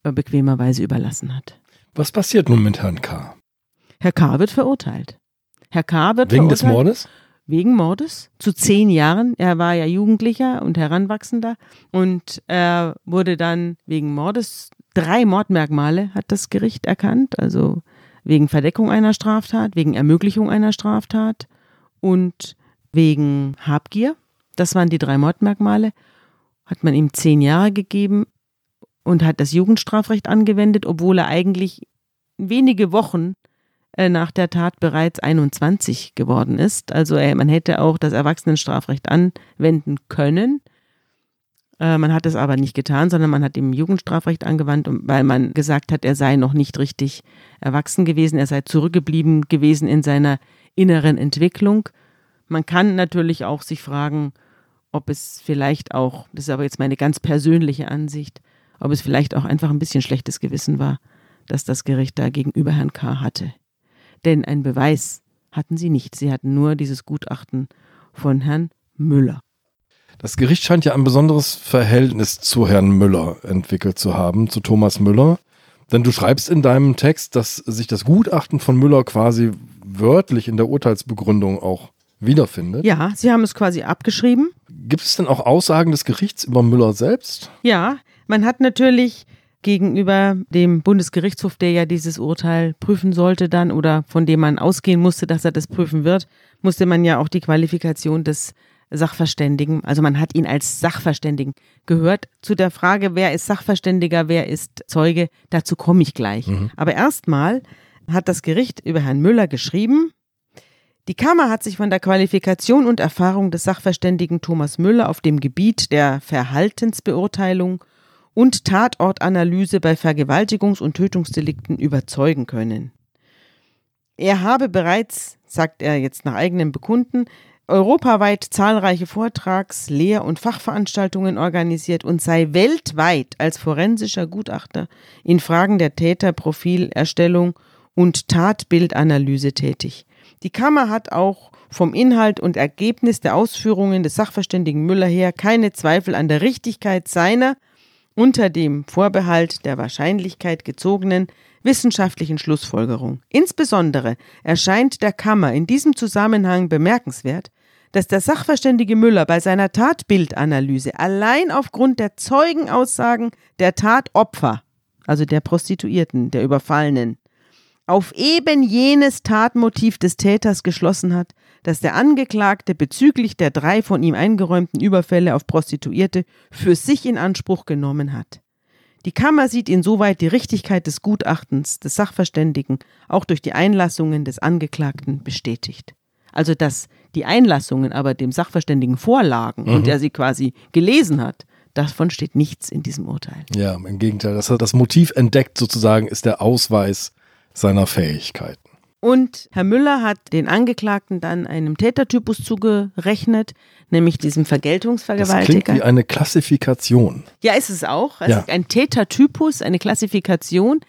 äh, bequemerweise überlassen hat. Was passiert nun mit Herrn K? Herr K. wird verurteilt. Herr K. wird Wegen des Mordes? wegen Mordes zu zehn Jahren. Er war ja Jugendlicher und Heranwachsender und er wurde dann wegen Mordes, drei Mordmerkmale hat das Gericht erkannt, also wegen Verdeckung einer Straftat, wegen Ermöglichung einer Straftat und wegen Habgier. Das waren die drei Mordmerkmale. Hat man ihm zehn Jahre gegeben und hat das Jugendstrafrecht angewendet, obwohl er eigentlich wenige Wochen äh, nach der Tat bereits 21 geworden ist. Also man hätte auch das Erwachsenenstrafrecht anwenden können. Äh, Man hat es aber nicht getan, sondern man hat ihm Jugendstrafrecht angewandt, weil man gesagt hat, er sei noch nicht richtig erwachsen gewesen, er sei zurückgeblieben gewesen in seiner inneren Entwicklung. Man kann natürlich auch sich fragen, ob es vielleicht auch, das ist aber jetzt meine ganz persönliche Ansicht, ob es vielleicht auch einfach ein bisschen schlechtes Gewissen war, dass das Gericht da gegenüber Herrn K. hatte. Denn einen Beweis hatten sie nicht. Sie hatten nur dieses Gutachten von Herrn Müller. Das Gericht scheint ja ein besonderes Verhältnis zu Herrn Müller entwickelt zu haben, zu Thomas Müller. Denn du schreibst in deinem Text, dass sich das Gutachten von Müller quasi wörtlich in der Urteilsbegründung auch wiederfindet. Ja, sie haben es quasi abgeschrieben. Gibt es denn auch Aussagen des Gerichts über Müller selbst? Ja, man hat natürlich gegenüber dem Bundesgerichtshof, der ja dieses Urteil prüfen sollte dann oder von dem man ausgehen musste, dass er das prüfen wird, musste man ja auch die Qualifikation des Sachverständigen, also man hat ihn als Sachverständigen gehört. Zu der Frage, wer ist Sachverständiger, wer ist Zeuge, dazu komme ich gleich. Aber erstmal hat das Gericht über Herrn Müller geschrieben, die Kammer hat sich von der Qualifikation und Erfahrung des Sachverständigen Thomas Müller auf dem Gebiet der Verhaltensbeurteilung und Tatortanalyse bei Vergewaltigungs- und Tötungsdelikten überzeugen können. Er habe bereits, sagt er jetzt nach eigenem Bekunden, europaweit zahlreiche Vortrags-, Lehr- und Fachveranstaltungen organisiert und sei weltweit als forensischer Gutachter in Fragen der Täterprofilerstellung und Tatbildanalyse tätig. Die Kammer hat auch vom Inhalt und Ergebnis der Ausführungen des Sachverständigen Müller her keine Zweifel an der Richtigkeit seiner unter dem Vorbehalt der Wahrscheinlichkeit gezogenen wissenschaftlichen Schlussfolgerung. Insbesondere erscheint der Kammer in diesem Zusammenhang bemerkenswert, dass der Sachverständige Müller bei seiner Tatbildanalyse allein aufgrund der Zeugenaussagen der Tatopfer, also der Prostituierten, der Überfallenen, auf eben jenes Tatmotiv des Täters geschlossen hat, dass der Angeklagte bezüglich der drei von ihm eingeräumten Überfälle auf Prostituierte für sich in Anspruch genommen hat. Die Kammer sieht insoweit die Richtigkeit des Gutachtens des Sachverständigen auch durch die Einlassungen des Angeklagten bestätigt. Also dass die Einlassungen aber dem Sachverständigen vorlagen mhm. und er sie quasi gelesen hat, davon steht nichts in diesem Urteil. Ja, im Gegenteil, dass er das Motiv entdeckt sozusagen ist der Ausweis seiner Fähigkeiten. Und Herr Müller hat den Angeklagten dann einem Tätertypus zugerechnet, nämlich diesem Vergeltungsvergewaltiger. Das klingt wie eine Klassifikation. Ja, ist es auch. Also ja. ein Tätertypus, eine Klassifikation.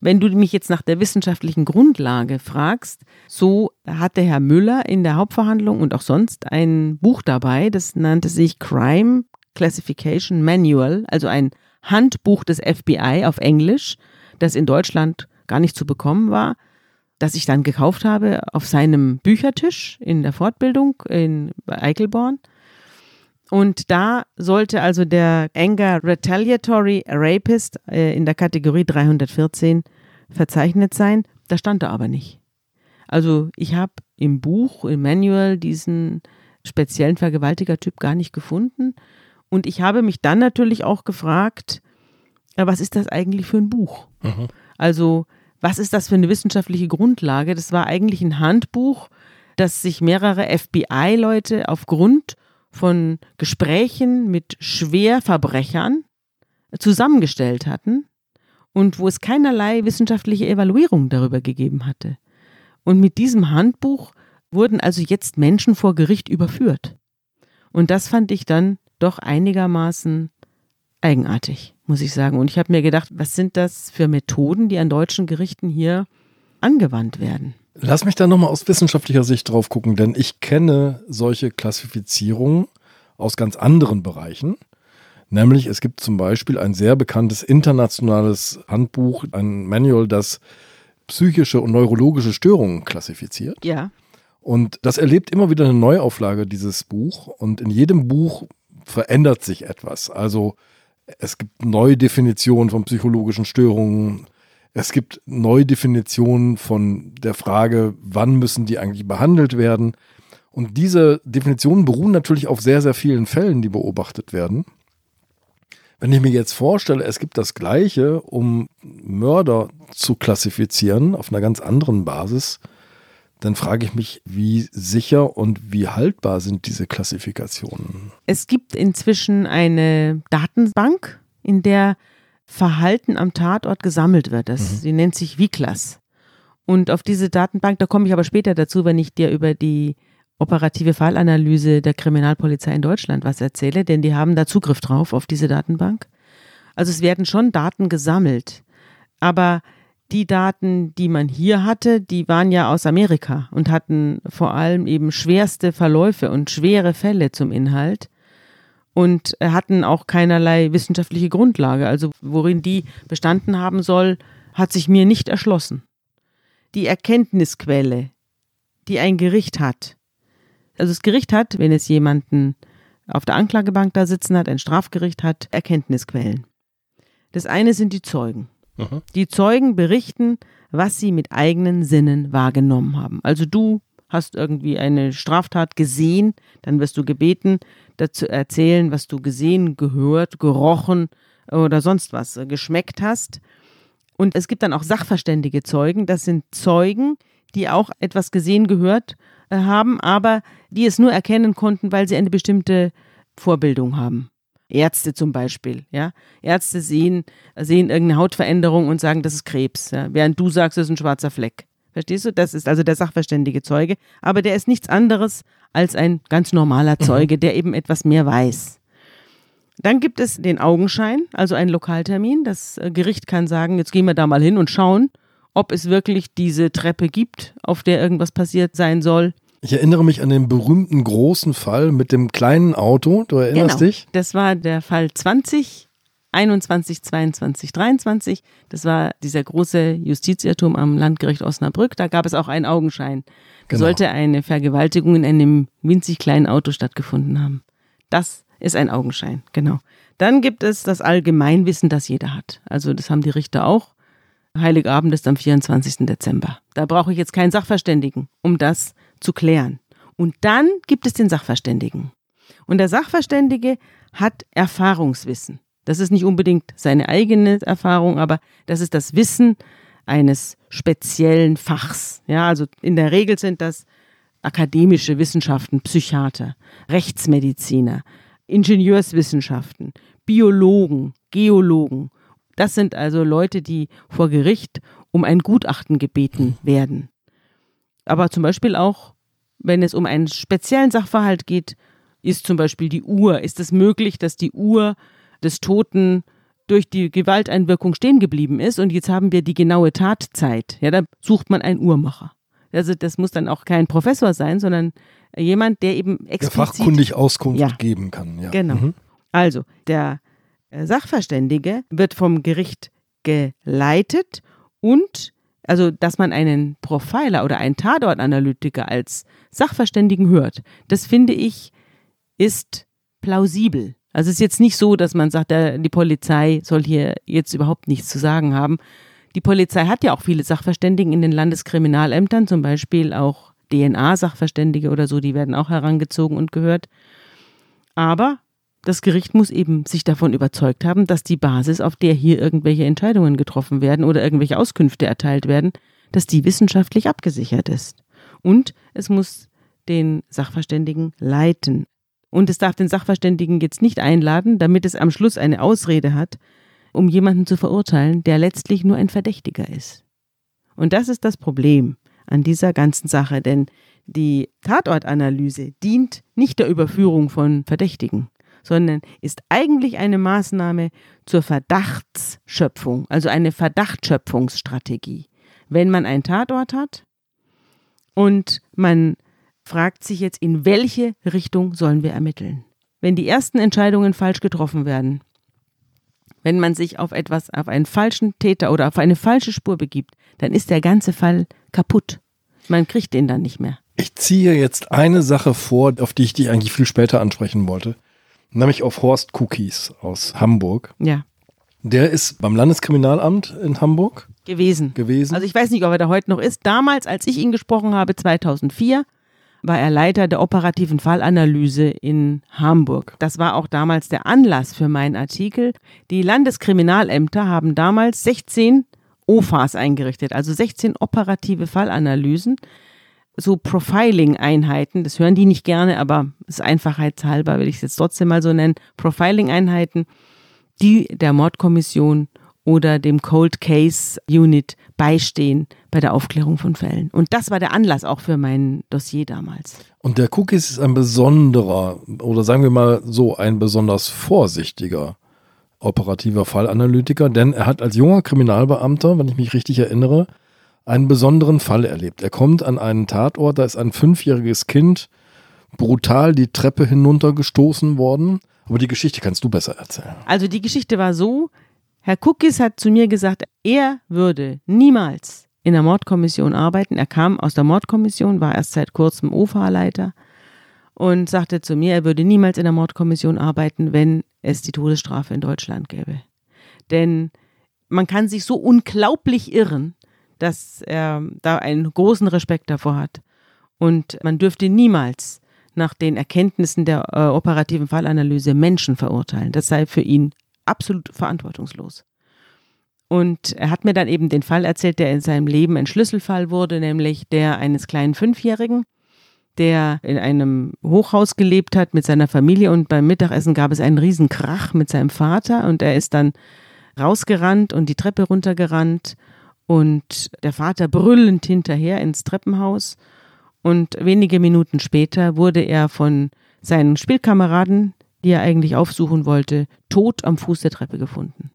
Wenn du mich jetzt nach der wissenschaftlichen Grundlage fragst, so hatte Herr Müller in der Hauptverhandlung und auch sonst ein Buch dabei, das nannte sich Crime Classification Manual, also ein Handbuch des FBI auf Englisch, das in Deutschland gar nicht zu bekommen war, das ich dann gekauft habe auf seinem Büchertisch in der Fortbildung in Eichelborn. Und da sollte also der Anger Retaliatory Rapist äh, in der Kategorie 314 verzeichnet sein. Da stand er aber nicht. Also ich habe im Buch, im Manual diesen speziellen Vergewaltigertyp gar nicht gefunden. Und ich habe mich dann natürlich auch gefragt, was ist das eigentlich für ein Buch? Mhm. Also was ist das für eine wissenschaftliche Grundlage? Das war eigentlich ein Handbuch, das sich mehrere FBI-Leute aufgrund von Gesprächen mit Schwerverbrechern zusammengestellt hatten und wo es keinerlei wissenschaftliche Evaluierung darüber gegeben hatte. Und mit diesem Handbuch wurden also jetzt Menschen vor Gericht überführt. Und das fand ich dann doch einigermaßen eigenartig, muss ich sagen. Und ich habe mir gedacht, was sind das für Methoden, die an deutschen Gerichten hier angewandt werden? Lass mich da nochmal aus wissenschaftlicher Sicht drauf gucken, denn ich kenne solche Klassifizierungen aus ganz anderen Bereichen. Nämlich es gibt zum Beispiel ein sehr bekanntes internationales Handbuch, ein Manual, das psychische und neurologische Störungen klassifiziert. Ja. Und das erlebt immer wieder eine Neuauflage, dieses Buch. Und in jedem Buch verändert sich etwas. Also es gibt neue Definitionen von psychologischen Störungen. Es gibt neue Definitionen von der Frage, wann müssen die eigentlich behandelt werden. Und diese Definitionen beruhen natürlich auf sehr, sehr vielen Fällen, die beobachtet werden. Wenn ich mir jetzt vorstelle, es gibt das Gleiche, um Mörder zu klassifizieren auf einer ganz anderen Basis, dann frage ich mich, wie sicher und wie haltbar sind diese Klassifikationen? Es gibt inzwischen eine Datenbank, in der Verhalten am Tatort gesammelt wird. Das, mhm. Sie nennt sich Viclas. Und auf diese Datenbank, da komme ich aber später dazu, wenn ich dir über die operative Fallanalyse der Kriminalpolizei in Deutschland was erzähle, denn die haben da Zugriff drauf auf diese Datenbank. Also es werden schon Daten gesammelt. Aber die Daten, die man hier hatte, die waren ja aus Amerika und hatten vor allem eben schwerste Verläufe und schwere Fälle zum Inhalt und hatten auch keinerlei wissenschaftliche Grundlage. Also worin die bestanden haben soll, hat sich mir nicht erschlossen. Die Erkenntnisquelle, die ein Gericht hat. Also das Gericht hat, wenn es jemanden auf der Anklagebank da sitzen hat, ein Strafgericht hat, Erkenntnisquellen. Das eine sind die Zeugen. Mhm. Die Zeugen berichten, was sie mit eigenen Sinnen wahrgenommen haben. Also du hast irgendwie eine Straftat gesehen, dann wirst du gebeten, dazu erzählen, was du gesehen, gehört, gerochen oder sonst was äh, geschmeckt hast. Und es gibt dann auch sachverständige Zeugen. Das sind Zeugen, die auch etwas gesehen, gehört äh, haben, aber die es nur erkennen konnten, weil sie eine bestimmte Vorbildung haben. Ärzte zum Beispiel, ja. Ärzte sehen, sehen irgendeine Hautveränderung und sagen, das ist Krebs, ja? während du sagst, das ist ein schwarzer Fleck. Verstehst du? Das ist also der sachverständige Zeuge, aber der ist nichts anderes als ein ganz normaler mhm. Zeuge, der eben etwas mehr weiß. Dann gibt es den Augenschein, also einen Lokaltermin. Das äh, Gericht kann sagen, jetzt gehen wir da mal hin und schauen, ob es wirklich diese Treppe gibt, auf der irgendwas passiert sein soll. Ich erinnere mich an den berühmten großen Fall mit dem kleinen Auto. Du erinnerst genau. dich? Das war der Fall 20, 21, 22, 23. Das war dieser große Justizirrtum am Landgericht Osnabrück. Da gab es auch einen Augenschein. Genau. Sollte eine Vergewaltigung in einem winzig kleinen Auto stattgefunden haben. Das ist ein Augenschein, genau. Dann gibt es das Allgemeinwissen, das jeder hat. Also das haben die Richter auch. Heiligabend ist am 24. Dezember. Da brauche ich jetzt keinen Sachverständigen, um das zu klären. Und dann gibt es den Sachverständigen. Und der Sachverständige hat Erfahrungswissen. Das ist nicht unbedingt seine eigene Erfahrung, aber das ist das Wissen eines speziellen Fachs. Ja, also in der Regel sind das akademische Wissenschaften, Psychiater, Rechtsmediziner, Ingenieurswissenschaften, Biologen, Geologen. Das sind also Leute, die vor Gericht um ein Gutachten gebeten werden. Aber zum Beispiel auch, wenn es um einen speziellen Sachverhalt geht, ist zum Beispiel die Uhr. Ist es möglich, dass die Uhr des Toten durch die Gewalteinwirkung stehen geblieben ist und jetzt haben wir die genaue Tatzeit? Ja, da sucht man einen Uhrmacher. Also das muss dann auch kein Professor sein, sondern jemand, der eben explizit... Der fachkundig Auskunft ja, geben kann. Ja. Genau. Mhm. Also der äh, Sachverständige wird vom Gericht geleitet und also dass man einen Profiler oder einen Tatortanalytiker als Sachverständigen hört, das finde ich ist plausibel. Also es ist jetzt nicht so, dass man sagt, die Polizei soll hier jetzt überhaupt nichts zu sagen haben. Die Polizei hat ja auch viele Sachverständigen in den Landeskriminalämtern, zum Beispiel auch DNA-Sachverständige oder so, die werden auch herangezogen und gehört. Aber das Gericht muss eben sich davon überzeugt haben, dass die Basis, auf der hier irgendwelche Entscheidungen getroffen werden oder irgendwelche Auskünfte erteilt werden, dass die wissenschaftlich abgesichert ist. Und es muss den Sachverständigen leiten. Und es darf den Sachverständigen jetzt nicht einladen, damit es am Schluss eine Ausrede hat, um jemanden zu verurteilen, der letztlich nur ein Verdächtiger ist. Und das ist das Problem an dieser ganzen Sache, denn die Tatortanalyse dient nicht der Überführung von Verdächtigen sondern ist eigentlich eine Maßnahme zur Verdachtsschöpfung, also eine Verdachtsschöpfungsstrategie. Wenn man einen Tatort hat und man fragt sich jetzt, in welche Richtung sollen wir ermitteln? Wenn die ersten Entscheidungen falsch getroffen werden, wenn man sich auf etwas, auf einen falschen Täter oder auf eine falsche Spur begibt, dann ist der ganze Fall kaputt. Man kriegt den dann nicht mehr. Ich ziehe jetzt eine Sache vor, auf die ich dich eigentlich viel später ansprechen wollte nämlich auf Horst Cookies aus Hamburg. Ja. Der ist beim Landeskriminalamt in Hamburg gewesen. gewesen. Also ich weiß nicht, ob er da heute noch ist. Damals, als ich ihn gesprochen habe, 2004, war er Leiter der operativen Fallanalyse in Hamburg. Das war auch damals der Anlass für meinen Artikel. Die Landeskriminalämter haben damals 16 OFAs eingerichtet, also 16 operative Fallanalysen so Profiling-Einheiten, das hören die nicht gerne, aber ist einfachheitshalber, will ich es jetzt trotzdem mal so nennen, Profiling-Einheiten, die der Mordkommission oder dem Cold Case Unit beistehen bei der Aufklärung von Fällen. Und das war der Anlass auch für mein Dossier damals. Und der Cookies ist ein besonderer oder sagen wir mal so ein besonders vorsichtiger operativer Fallanalytiker, denn er hat als junger Kriminalbeamter, wenn ich mich richtig erinnere, einen besonderen Fall erlebt. Er kommt an einen Tatort, da ist ein fünfjähriges Kind brutal die Treppe hinuntergestoßen worden. Aber die Geschichte kannst du besser erzählen. Also die Geschichte war so, Herr Kuckis hat zu mir gesagt, er würde niemals in der Mordkommission arbeiten. Er kam aus der Mordkommission, war erst seit kurzem OFA-Leiter und sagte zu mir, er würde niemals in der Mordkommission arbeiten, wenn es die Todesstrafe in Deutschland gäbe. Denn man kann sich so unglaublich irren, dass er da einen großen Respekt davor hat. Und man dürfte niemals nach den Erkenntnissen der äh, operativen Fallanalyse Menschen verurteilen. Das sei für ihn absolut verantwortungslos. Und er hat mir dann eben den Fall erzählt, der in seinem Leben ein Schlüsselfall wurde, nämlich der eines kleinen Fünfjährigen, der in einem Hochhaus gelebt hat mit seiner Familie und beim Mittagessen gab es einen riesen Krach mit seinem Vater und er ist dann rausgerannt und die Treppe runtergerannt und der Vater brüllend hinterher ins Treppenhaus. Und wenige Minuten später wurde er von seinen Spielkameraden, die er eigentlich aufsuchen wollte, tot am Fuß der Treppe gefunden.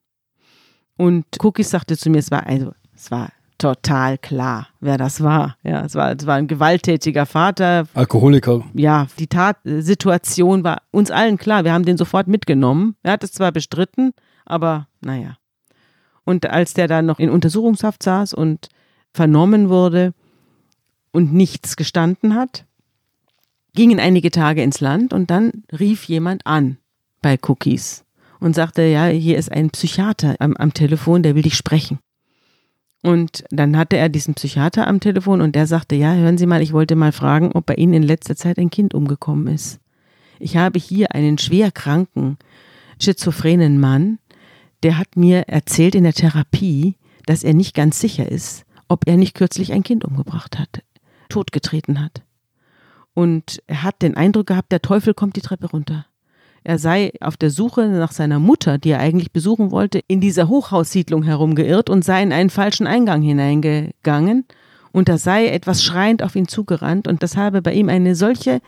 Und Cookies sagte zu mir, es war also, es war total klar, wer das war. Ja, es war, es war ein gewalttätiger Vater. Alkoholiker. Ja, die Tatsituation war uns allen klar. Wir haben den sofort mitgenommen. Er hat es zwar bestritten, aber naja. Und als der dann noch in Untersuchungshaft saß und vernommen wurde und nichts gestanden hat, gingen einige Tage ins Land und dann rief jemand an bei Cookies und sagte, ja, hier ist ein Psychiater am, am Telefon, der will dich sprechen. Und dann hatte er diesen Psychiater am Telefon und der sagte, ja, hören Sie mal, ich wollte mal fragen, ob bei Ihnen in letzter Zeit ein Kind umgekommen ist. Ich habe hier einen schwer kranken, schizophrenen Mann, der hat mir erzählt in der Therapie, dass er nicht ganz sicher ist, ob er nicht kürzlich ein Kind umgebracht hat, totgetreten hat. Und er hat den Eindruck gehabt, der Teufel kommt die Treppe runter. Er sei auf der Suche nach seiner Mutter, die er eigentlich besuchen wollte, in dieser Hochhaussiedlung herumgeirrt und sei in einen falschen Eingang hineingegangen. Und da sei etwas schreiend auf ihn zugerannt und das habe bei ihm eine solche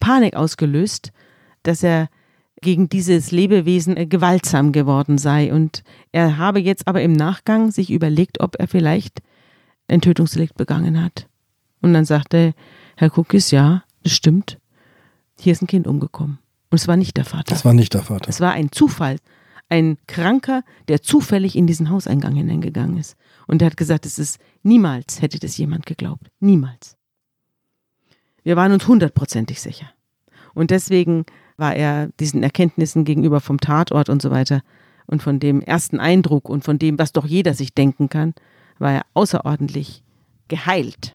Panik ausgelöst, dass er gegen dieses Lebewesen äh, gewaltsam geworden sei. Und er habe jetzt aber im Nachgang sich überlegt, ob er vielleicht ein Tötungsdelikt begangen hat. Und dann sagte Herr Kukis, ja, das stimmt. Hier ist ein Kind umgekommen. Und es war nicht der Vater. Das war nicht der Vater. Es war ein Zufall. Ein Kranker, der zufällig in diesen Hauseingang hineingegangen ist. Und er hat gesagt, es ist niemals hätte das jemand geglaubt. Niemals. Wir waren uns hundertprozentig sicher. Und deswegen war er diesen Erkenntnissen gegenüber vom Tatort und so weiter und von dem ersten Eindruck und von dem, was doch jeder sich denken kann, war er außerordentlich geheilt.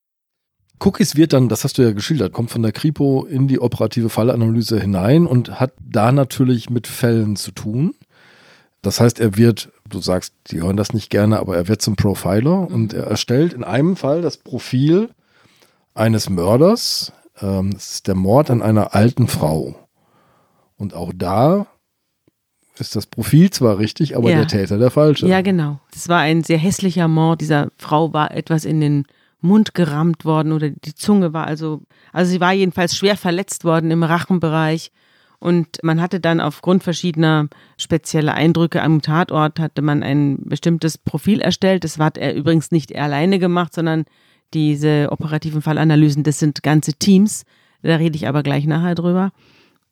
Cookies wird dann, das hast du ja geschildert, kommt von der Kripo in die operative Fallanalyse hinein und hat da natürlich mit Fällen zu tun. Das heißt, er wird, du sagst, die hören das nicht gerne, aber er wird zum Profiler mhm. und er erstellt in einem Fall das Profil eines Mörders. Ähm, das ist der Mord an einer alten Frau. Und auch da ist das Profil zwar richtig, aber ja. der Täter der falsche. Ja, genau. Das war ein sehr hässlicher Mord. Dieser Frau war etwas in den Mund gerammt worden oder die Zunge war also, also sie war jedenfalls schwer verletzt worden im Rachenbereich. Und man hatte dann aufgrund verschiedener spezieller Eindrücke am Tatort, hatte man ein bestimmtes Profil erstellt. Das hat er übrigens nicht er alleine gemacht, sondern diese operativen Fallanalysen, das sind ganze Teams. Da rede ich aber gleich nachher drüber.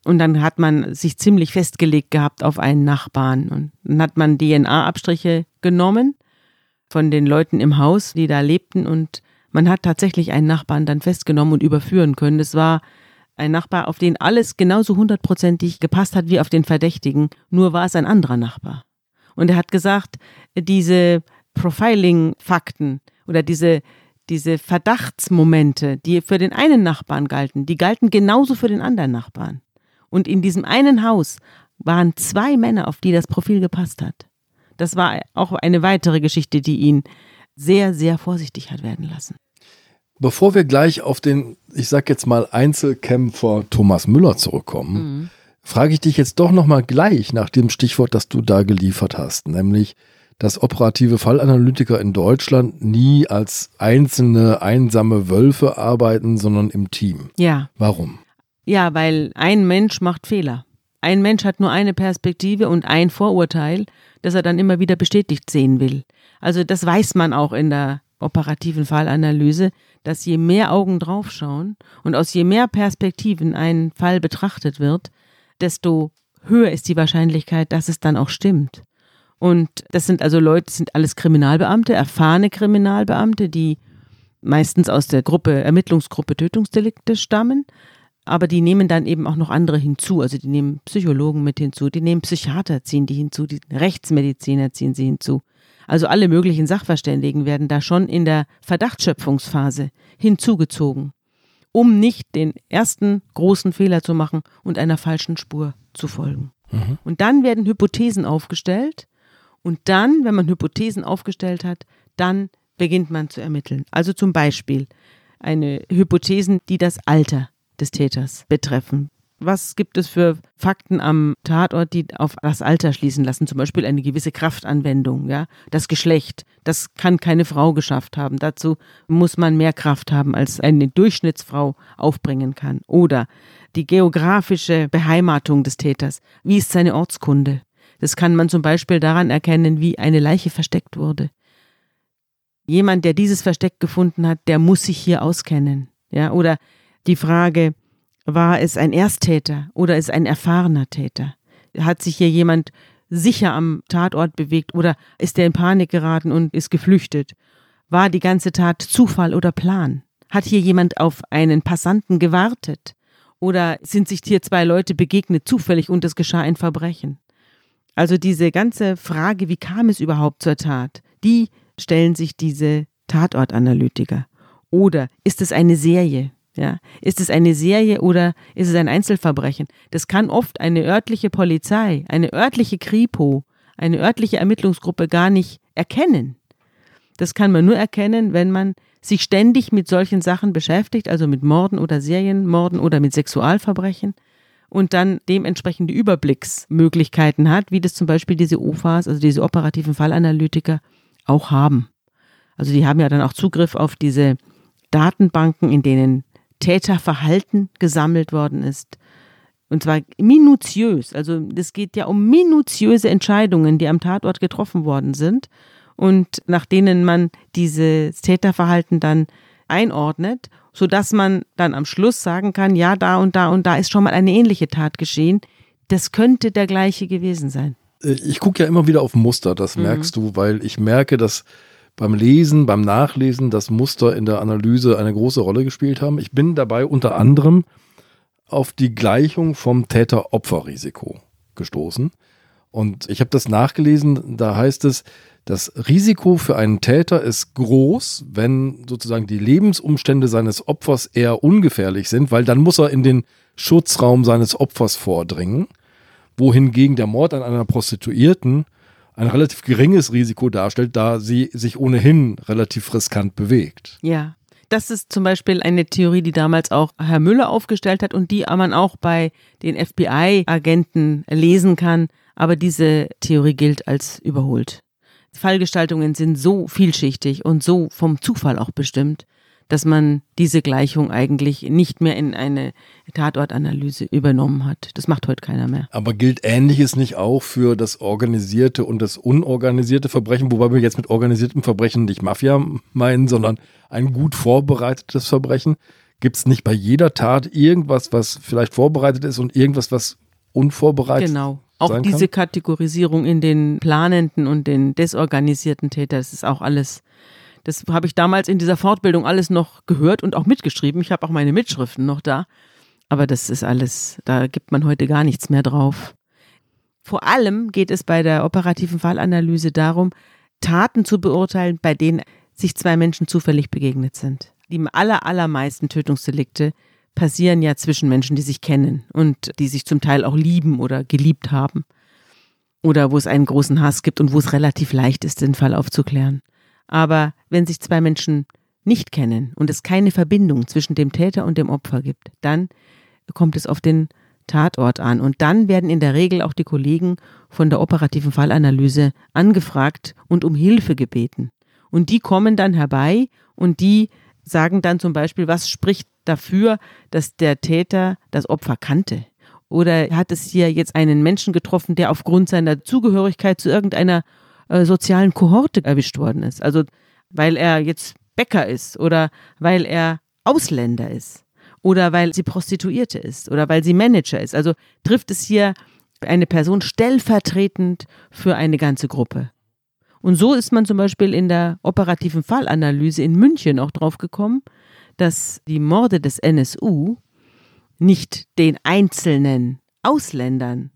Und dann hat man sich ziemlich festgelegt gehabt auf einen Nachbarn. Und dann hat man DNA-Abstriche genommen von den Leuten im Haus, die da lebten und man hat tatsächlich einen Nachbarn dann festgenommen und überführen können. Es war ein Nachbar, auf den alles genauso hundertprozentig gepasst hat wie auf den Verdächtigen, nur war es ein anderer Nachbar. Und er hat gesagt, diese Profiling-Fakten oder diese, diese Verdachtsmomente, die für den einen Nachbarn galten, die galten genauso für den anderen Nachbarn. Und in diesem einen Haus waren zwei Männer, auf die das Profil gepasst hat. Das war auch eine weitere Geschichte, die ihn sehr, sehr vorsichtig hat werden lassen. Bevor wir gleich auf den, ich sag jetzt mal, Einzelkämpfer Thomas Müller zurückkommen, mhm. frage ich dich jetzt doch nochmal gleich nach dem Stichwort, das du da geliefert hast, nämlich, dass operative Fallanalytiker in Deutschland nie als einzelne einsame Wölfe arbeiten, sondern im Team. Ja. Warum? Ja, weil ein Mensch macht Fehler. Ein Mensch hat nur eine Perspektive und ein Vorurteil, das er dann immer wieder bestätigt sehen will. Also das weiß man auch in der operativen Fallanalyse, dass je mehr Augen draufschauen und aus je mehr Perspektiven ein Fall betrachtet wird, desto höher ist die Wahrscheinlichkeit, dass es dann auch stimmt. Und das sind also Leute, das sind alles Kriminalbeamte, erfahrene Kriminalbeamte, die meistens aus der Gruppe, Ermittlungsgruppe Tötungsdelikte stammen. Aber die nehmen dann eben auch noch andere hinzu. Also die nehmen Psychologen mit hinzu, die nehmen Psychiater, ziehen die hinzu, die Rechtsmediziner ziehen sie hinzu. Also alle möglichen Sachverständigen werden da schon in der Verdachtsschöpfungsphase hinzugezogen, um nicht den ersten großen Fehler zu machen und einer falschen Spur zu folgen. Mhm. Und dann werden Hypothesen aufgestellt und dann, wenn man Hypothesen aufgestellt hat, dann beginnt man zu ermitteln. Also zum Beispiel eine Hypothesen, die das Alter des Täters betreffen. Was gibt es für Fakten am Tatort, die auf das Alter schließen lassen? Zum Beispiel eine gewisse Kraftanwendung, ja. Das Geschlecht, das kann keine Frau geschafft haben. Dazu muss man mehr Kraft haben, als eine Durchschnittsfrau aufbringen kann. Oder die geografische Beheimatung des Täters. Wie ist seine Ortskunde? Das kann man zum Beispiel daran erkennen, wie eine Leiche versteckt wurde. Jemand, der dieses Versteck gefunden hat, der muss sich hier auskennen. Ja, oder die Frage, war es ein Ersttäter oder ist ein erfahrener Täter? Hat sich hier jemand sicher am Tatort bewegt oder ist er in Panik geraten und ist geflüchtet? War die ganze Tat Zufall oder Plan? Hat hier jemand auf einen Passanten gewartet? Oder sind sich hier zwei Leute begegnet zufällig und es geschah ein Verbrechen? Also diese ganze Frage, wie kam es überhaupt zur Tat, die stellen sich diese Tatortanalytiker? Oder ist es eine Serie? Ja, ist es eine Serie oder ist es ein Einzelverbrechen? Das kann oft eine örtliche Polizei, eine örtliche Kripo, eine örtliche Ermittlungsgruppe gar nicht erkennen. Das kann man nur erkennen, wenn man sich ständig mit solchen Sachen beschäftigt, also mit Morden oder Serienmorden oder mit Sexualverbrechen und dann dementsprechend die Überblicksmöglichkeiten hat, wie das zum Beispiel diese OFAs, also diese operativen Fallanalytiker, auch haben. Also die haben ja dann auch Zugriff auf diese Datenbanken, in denen Täterverhalten gesammelt worden ist. Und zwar minutiös. Also es geht ja um minutiöse Entscheidungen, die am Tatort getroffen worden sind und nach denen man dieses Täterverhalten dann einordnet, sodass man dann am Schluss sagen kann, ja, da und da und da ist schon mal eine ähnliche Tat geschehen. Das könnte der gleiche gewesen sein. Äh, ich gucke ja immer wieder auf Muster, das mhm. merkst du, weil ich merke, dass beim Lesen, beim Nachlesen das Muster in der Analyse eine große Rolle gespielt haben. Ich bin dabei unter anderem auf die Gleichung vom Täter-Opfer-Risiko gestoßen. Und ich habe das nachgelesen, da heißt es, das Risiko für einen Täter ist groß, wenn sozusagen die Lebensumstände seines Opfers eher ungefährlich sind, weil dann muss er in den Schutzraum seines Opfers vordringen, wohingegen der Mord an einer Prostituierten ein relativ geringes Risiko darstellt, da sie sich ohnehin relativ riskant bewegt. Ja. Das ist zum Beispiel eine Theorie, die damals auch Herr Müller aufgestellt hat und die man auch bei den FBI-Agenten lesen kann. Aber diese Theorie gilt als überholt. Fallgestaltungen sind so vielschichtig und so vom Zufall auch bestimmt, dass man diese Gleichung eigentlich nicht mehr in eine Tatortanalyse übernommen hat. Das macht heute keiner mehr. Aber gilt Ähnliches nicht auch für das organisierte und das unorganisierte Verbrechen, wobei wir jetzt mit organisiertem Verbrechen nicht Mafia meinen, sondern ein gut vorbereitetes Verbrechen? Gibt es nicht bei jeder Tat irgendwas, was vielleicht vorbereitet ist und irgendwas, was unvorbereitet genau. Auch diese Kategorisierung in den planenden und den desorganisierten Täter, das ist auch alles das habe ich damals in dieser Fortbildung alles noch gehört und auch mitgeschrieben. Ich habe auch meine Mitschriften noch da. Aber das ist alles, da gibt man heute gar nichts mehr drauf. Vor allem geht es bei der operativen Fallanalyse darum, Taten zu beurteilen, bei denen sich zwei Menschen zufällig begegnet sind. Die aller, allermeisten Tötungsdelikte passieren ja zwischen Menschen, die sich kennen und die sich zum Teil auch lieben oder geliebt haben. Oder wo es einen großen Hass gibt und wo es relativ leicht ist, den Fall aufzuklären. Aber wenn sich zwei Menschen nicht kennen und es keine Verbindung zwischen dem Täter und dem Opfer gibt, dann kommt es auf den Tatort an. Und dann werden in der Regel auch die Kollegen von der operativen Fallanalyse angefragt und um Hilfe gebeten. Und die kommen dann herbei und die sagen dann zum Beispiel, was spricht dafür, dass der Täter das Opfer kannte. Oder hat es hier jetzt einen Menschen getroffen, der aufgrund seiner Zugehörigkeit zu irgendeiner äh, sozialen Kohorte erwischt worden ist. Also weil er jetzt Bäcker ist oder weil er Ausländer ist oder weil sie Prostituierte ist oder weil sie Manager ist. Also trifft es hier eine Person stellvertretend für eine ganze Gruppe. Und so ist man zum Beispiel in der operativen Fallanalyse in München auch drauf gekommen, dass die Morde des NSU nicht den einzelnen Ausländern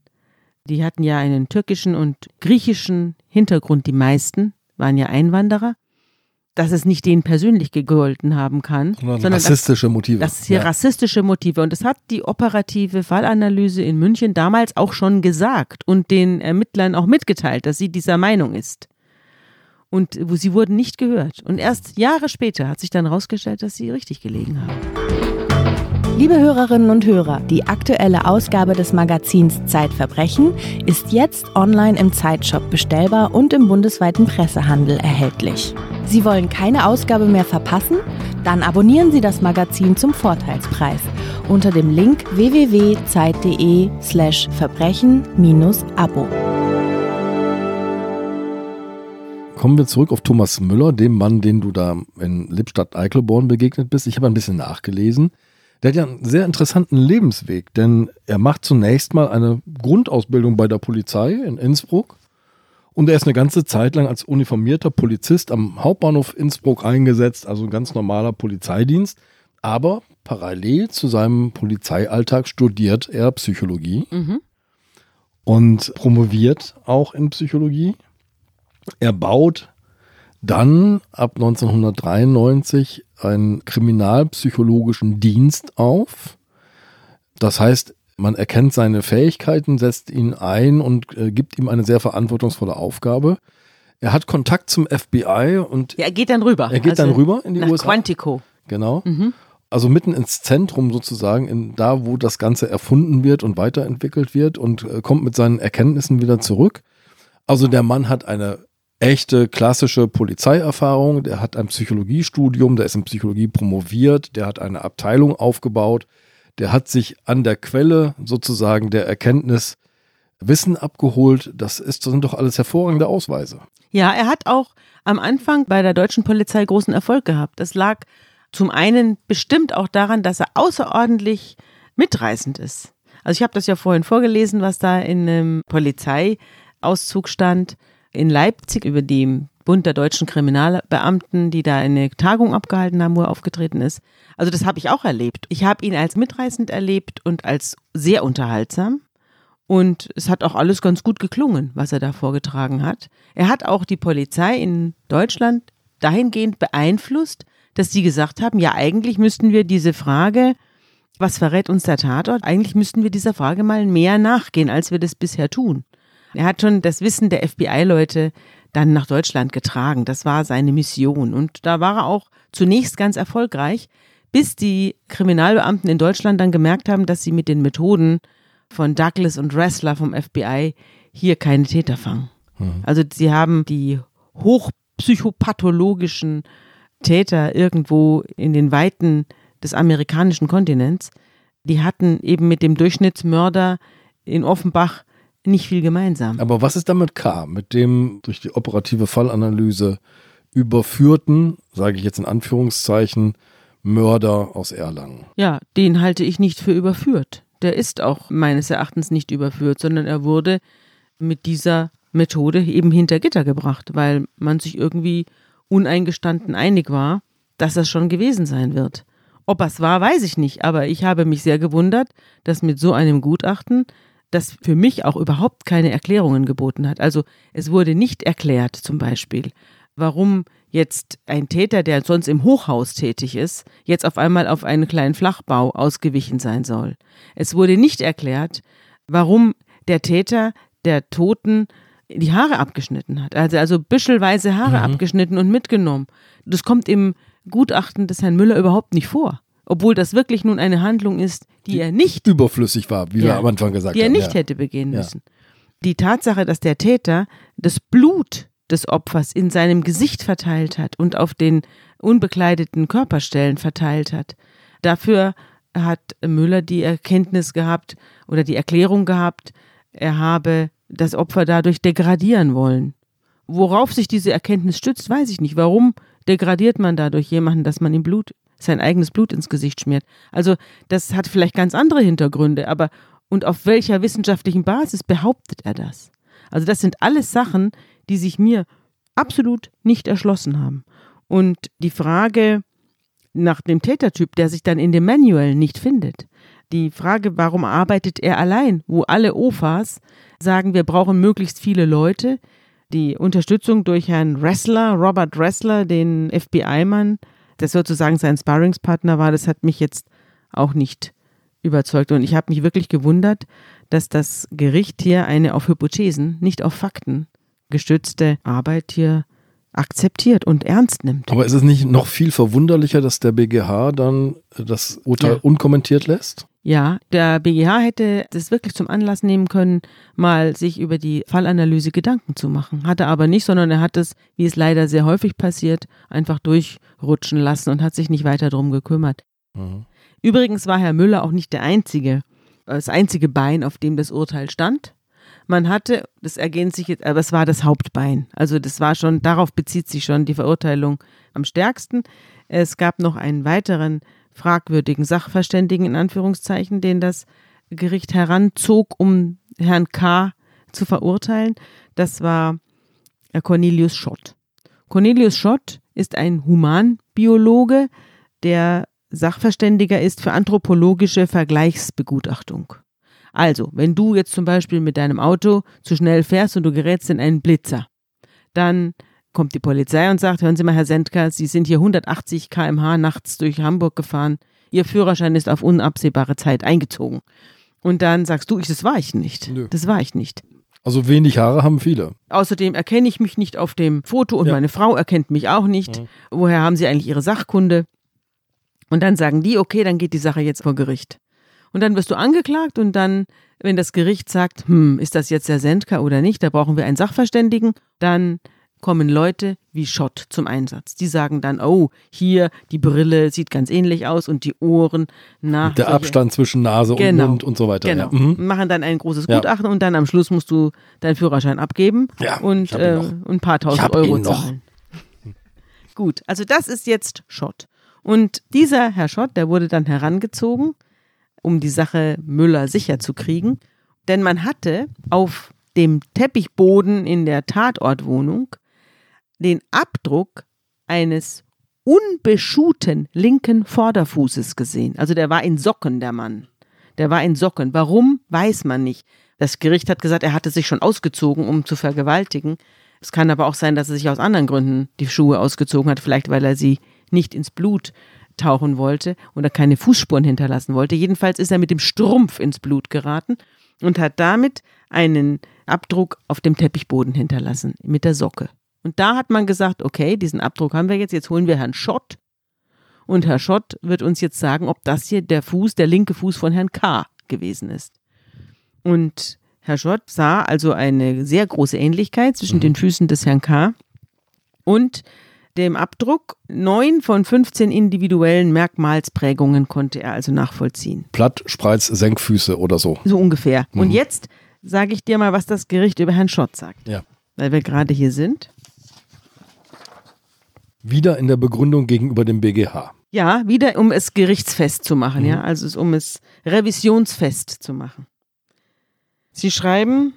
die hatten ja einen türkischen und griechischen Hintergrund, die meisten waren ja Einwanderer, dass es nicht denen persönlich gegolten haben kann, sondern, sondern rassistische Motive. Das ist hier ja. rassistische Motive. Und das hat die operative Fallanalyse in München damals auch schon gesagt und den Ermittlern auch mitgeteilt, dass sie dieser Meinung ist. Und sie wurden nicht gehört. Und erst Jahre später hat sich dann herausgestellt, dass sie richtig gelegen haben. Liebe Hörerinnen und Hörer, die aktuelle Ausgabe des Magazins Zeitverbrechen ist jetzt online im Zeitshop bestellbar und im bundesweiten Pressehandel erhältlich. Sie wollen keine Ausgabe mehr verpassen? Dann abonnieren Sie das Magazin zum Vorteilspreis unter dem Link www.zeit.de/slash verbrechen-abo. Kommen wir zurück auf Thomas Müller, dem Mann, den du da in Lippstadt-Eichelborn begegnet bist. Ich habe ein bisschen nachgelesen. Der hat ja einen sehr interessanten Lebensweg, denn er macht zunächst mal eine Grundausbildung bei der Polizei in Innsbruck und er ist eine ganze Zeit lang als uniformierter Polizist am Hauptbahnhof Innsbruck eingesetzt, also ein ganz normaler Polizeidienst. Aber parallel zu seinem Polizeialltag studiert er Psychologie mhm. und promoviert auch in Psychologie. Er baut dann ab 1993 einen kriminalpsychologischen Dienst auf. Das heißt, man erkennt seine Fähigkeiten, setzt ihn ein und äh, gibt ihm eine sehr verantwortungsvolle Aufgabe. Er hat Kontakt zum FBI und ja, er geht dann rüber. Er geht also dann rüber in die nach USA. Quantico. Genau. Mhm. Also mitten ins Zentrum sozusagen, in, da wo das Ganze erfunden wird und weiterentwickelt wird und äh, kommt mit seinen Erkenntnissen wieder zurück. Also der Mann hat eine echte klassische Polizeierfahrung, der hat ein Psychologiestudium, der ist in Psychologie promoviert, der hat eine Abteilung aufgebaut, der hat sich an der Quelle sozusagen der Erkenntnis Wissen abgeholt. Das, ist, das sind doch alles hervorragende Ausweise. Ja, er hat auch am Anfang bei der deutschen Polizei großen Erfolg gehabt. Das lag zum einen bestimmt auch daran, dass er außerordentlich mitreißend ist. Also ich habe das ja vorhin vorgelesen, was da in einem Polizeiauszug stand in Leipzig über den Bund der deutschen Kriminalbeamten, die da eine Tagung abgehalten haben, wo er aufgetreten ist. Also das habe ich auch erlebt. Ich habe ihn als mitreißend erlebt und als sehr unterhaltsam. Und es hat auch alles ganz gut geklungen, was er da vorgetragen hat. Er hat auch die Polizei in Deutschland dahingehend beeinflusst, dass sie gesagt haben, ja eigentlich müssten wir diese Frage, was verrät uns der Tatort, eigentlich müssten wir dieser Frage mal mehr nachgehen, als wir das bisher tun. Er hat schon das Wissen der FBI-Leute dann nach Deutschland getragen. Das war seine Mission. Und da war er auch zunächst ganz erfolgreich, bis die Kriminalbeamten in Deutschland dann gemerkt haben, dass sie mit den Methoden von Douglas und Ressler vom FBI hier keine Täter fangen. Mhm. Also sie haben die hochpsychopathologischen Täter irgendwo in den Weiten des amerikanischen Kontinents, die hatten eben mit dem Durchschnittsmörder in Offenbach nicht viel gemeinsam. Aber was ist damit K? Mit dem durch die operative Fallanalyse überführten, sage ich jetzt in Anführungszeichen, Mörder aus Erlangen. Ja, den halte ich nicht für überführt. Der ist auch meines Erachtens nicht überführt, sondern er wurde mit dieser Methode eben hinter Gitter gebracht, weil man sich irgendwie uneingestanden einig war, dass das schon gewesen sein wird. Ob es war, weiß ich nicht, aber ich habe mich sehr gewundert, dass mit so einem Gutachten das für mich auch überhaupt keine Erklärungen geboten hat. Also es wurde nicht erklärt zum Beispiel, warum jetzt ein Täter, der sonst im Hochhaus tätig ist, jetzt auf einmal auf einen kleinen Flachbau ausgewichen sein soll. Es wurde nicht erklärt, warum der Täter der Toten die Haare abgeschnitten hat. Also, also büschelweise Haare mhm. abgeschnitten und mitgenommen. Das kommt im Gutachten des Herrn Müller überhaupt nicht vor. Obwohl das wirklich nun eine Handlung ist, die, die er nicht überflüssig war, wie ja, wir am Anfang gesagt haben. Die er nicht ja. hätte begehen müssen. Die Tatsache, dass der Täter das Blut des Opfers in seinem Gesicht verteilt hat und auf den unbekleideten Körperstellen verteilt hat, dafür hat Müller die Erkenntnis gehabt oder die Erklärung gehabt, er habe das Opfer dadurch degradieren wollen. Worauf sich diese Erkenntnis stützt, weiß ich nicht. Warum degradiert man dadurch jemanden, dass man ihm Blut sein eigenes Blut ins Gesicht schmiert. Also das hat vielleicht ganz andere Hintergründe, aber und auf welcher wissenschaftlichen Basis behauptet er das? Also das sind alles Sachen, die sich mir absolut nicht erschlossen haben. Und die Frage nach dem Tätertyp, der sich dann in dem Manual nicht findet, die Frage, warum arbeitet er allein, wo alle OFAs sagen, wir brauchen möglichst viele Leute, die Unterstützung durch Herrn Ressler, Robert Ressler, den FBI-Mann, das sozusagen sein Sparringspartner war, das hat mich jetzt auch nicht überzeugt. Und ich habe mich wirklich gewundert, dass das Gericht hier eine auf Hypothesen, nicht auf Fakten gestützte Arbeit hier akzeptiert und ernst nimmt. Aber ist es nicht noch viel verwunderlicher, dass der BGH dann das Urteil ja. unkommentiert lässt? Ja, der BGH hätte das wirklich zum Anlass nehmen können, mal sich über die Fallanalyse Gedanken zu machen. Hat er aber nicht, sondern er hat es, wie es leider sehr häufig passiert, einfach durchrutschen lassen und hat sich nicht weiter darum gekümmert. Mhm. Übrigens war Herr Müller auch nicht der einzige, das einzige Bein, auf dem das Urteil stand. Man hatte, das ergänzt sich jetzt, aber es war das Hauptbein. Also das war schon, darauf bezieht sich schon die Verurteilung am stärksten. Es gab noch einen weiteren fragwürdigen Sachverständigen in Anführungszeichen, den das Gericht heranzog, um Herrn K. zu verurteilen. Das war Cornelius Schott. Cornelius Schott ist ein Humanbiologe, der Sachverständiger ist für anthropologische Vergleichsbegutachtung. Also, wenn du jetzt zum Beispiel mit deinem Auto zu schnell fährst und du gerätst in einen Blitzer, dann kommt die Polizei und sagt, hören Sie mal, Herr Sendker, Sie sind hier 180 km/h nachts durch Hamburg gefahren. Ihr Führerschein ist auf unabsehbare Zeit eingezogen. Und dann sagst du, das war ich nicht. Nö. Das war ich nicht. Also wenig Haare haben viele. Außerdem erkenne ich mich nicht auf dem Foto und Ja. meine Frau erkennt mich auch nicht. Mhm. Woher haben Sie eigentlich Ihre Sachkunde? Und dann sagen die, okay, dann geht die Sache jetzt vor Gericht. Und dann wirst du angeklagt und dann, wenn das Gericht sagt, hm, ist das jetzt der Sendker oder nicht, da brauchen wir einen Sachverständigen, dann kommen Leute wie Schott zum Einsatz. Die sagen dann, oh, hier, die Brille sieht ganz ähnlich aus und die Ohren nach. Der Abstand zwischen Nase Genau. und Mund und so weiter. Genau. Ja. Mhm. Machen dann ein großes Ja. Gutachten und dann am Schluss musst du deinen Führerschein abgeben Ja, und, äh, und ein paar tausend Euro zahlen. Gut, also das ist jetzt Schott. Und dieser Herr Schott, der wurde dann herangezogen, um die Sache Müller sicher zu kriegen. Denn man hatte auf dem Teppichboden in der Tatortwohnung den Abdruck eines unbeschuhten linken Vorderfußes gesehen. Also der war in Socken, der Mann. Der war in Socken. Warum, weiß man nicht. Das Gericht hat gesagt, er hatte sich schon ausgezogen, um zu vergewaltigen. Es kann aber auch sein, dass er sich aus anderen Gründen die Schuhe ausgezogen hat, vielleicht weil er sie nicht ins Blut tauchen wollte oder keine Fußspuren hinterlassen wollte. Jedenfalls ist er mit dem Strumpf ins Blut geraten und hat damit einen Abdruck auf dem Teppichboden hinterlassen mit der Socke. Und da hat man gesagt, okay, diesen Abdruck haben wir jetzt, jetzt holen wir Herrn Schott und Herr Schott wird uns jetzt sagen, ob das hier der Fuß, der linke Fuß von Herrn K. gewesen ist. Und Herr Schott sah also eine sehr große Ähnlichkeit zwischen den Füßen des Herrn K. und dem Abdruck. Neun von 15 individuellen Merkmalsprägungen konnte er also nachvollziehen. Platt, Spreiz, Senkfüße oder so. So ungefähr. Und Mhm. jetzt sage ich dir mal, was das Gericht über Herrn Schott sagt. Ja. Weil wir gerade hier sind. Wieder in der Begründung gegenüber dem BGH. Ja, wieder um es gerichtsfest zu machen, ja, also um es revisionsfest zu machen. Sie schreiben,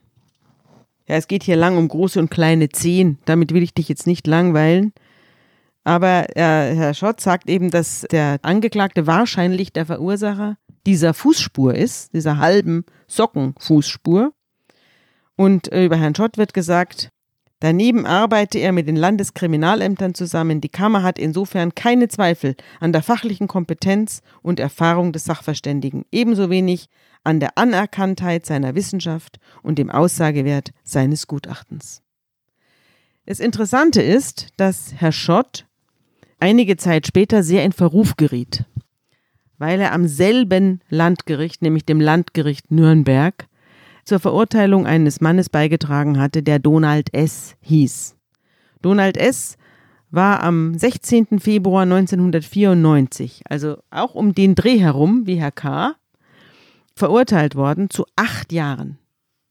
ja, es geht hier lang um große und kleine Zehen, damit will ich dich jetzt nicht langweilen. Aber äh, Herr Schott sagt eben, dass der Angeklagte wahrscheinlich der Verursacher dieser Fußspur ist, dieser halben Sockenfußspur. Und äh, über Herrn Schott wird gesagt, Daneben arbeite er mit den Landeskriminalämtern zusammen. Die Kammer hat insofern keine Zweifel an der fachlichen Kompetenz und Erfahrung des Sachverständigen, ebenso wenig an der Anerkanntheit seiner Wissenschaft und dem Aussagewert seines Gutachtens. Das Interessante ist, dass Herr Schott einige Zeit später sehr in Verruf geriet, weil er am selben Landgericht, nämlich dem Landgericht Nürnberg, zur Verurteilung eines Mannes beigetragen hatte, der Donald S. hieß. Donald S. war am 16. Februar 1994, also auch um den Dreh herum wie Herr K., verurteilt worden zu acht Jahren.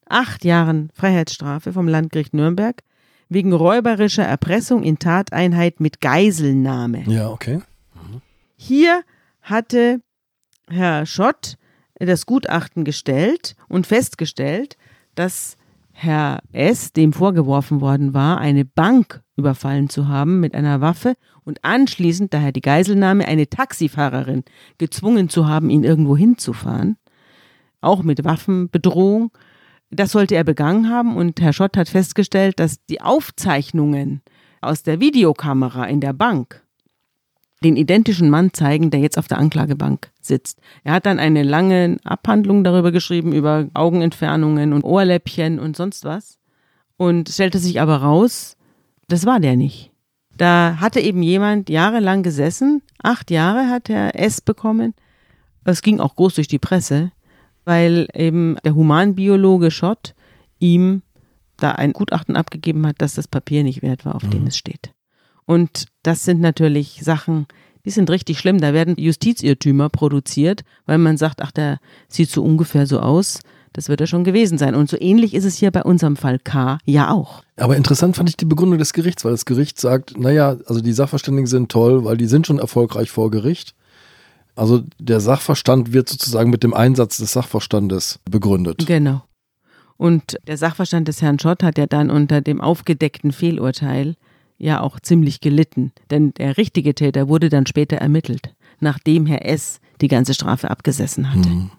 Acht Jahren Freiheitsstrafe vom Landgericht Nürnberg wegen räuberischer Erpressung in Tateinheit mit Geiselnahme. Ja, okay. Hier hatte Herr Schott das Gutachten gestellt und festgestellt, dass Herr S., dem vorgeworfen worden war, eine Bank überfallen zu haben mit einer Waffe und anschließend, daher die Geiselnahme, eine Taxifahrerin gezwungen zu haben, ihn irgendwo hinzufahren, auch mit Waffenbedrohung. Das sollte er begangen haben und Herr Schott hat festgestellt, dass die Aufzeichnungen aus der Videokamera in der Bank den identischen Mann zeigen, der jetzt auf der Anklagebank sitzt. Er hat dann eine lange Abhandlung darüber geschrieben, über Augenentfernungen und Ohrläppchen und sonst was. Und stellte sich aber raus, das war der nicht. Da hatte eben jemand jahrelang gesessen, acht Jahre hat er S bekommen. Es ging auch groß durch die Presse, weil eben der Humanbiologe Schott ihm da ein Gutachten abgegeben hat, dass das Papier nicht wert war, auf dem es steht. Und das sind natürlich Sachen, die sind richtig schlimm. Da werden Justizirrtümer produziert, weil man sagt, ach, der sieht so ungefähr so aus. Das wird er schon gewesen sein. Und so ähnlich ist es hier bei unserem Fall K ja auch. Aber interessant fand ich die Begründung des Gerichts, weil das Gericht sagt, naja, also die Sachverständigen sind toll, weil die sind schon erfolgreich vor Gericht. Also der Sachverstand wird sozusagen mit dem Einsatz des Sachverstandes begründet. Genau. Und der Sachverstand des Herrn Schott hat ja dann unter dem aufgedeckten Fehlurteil ja auch ziemlich gelitten. Denn der richtige Täter wurde dann später ermittelt, nachdem Herr S. die ganze Strafe abgesessen hatte. Mhm.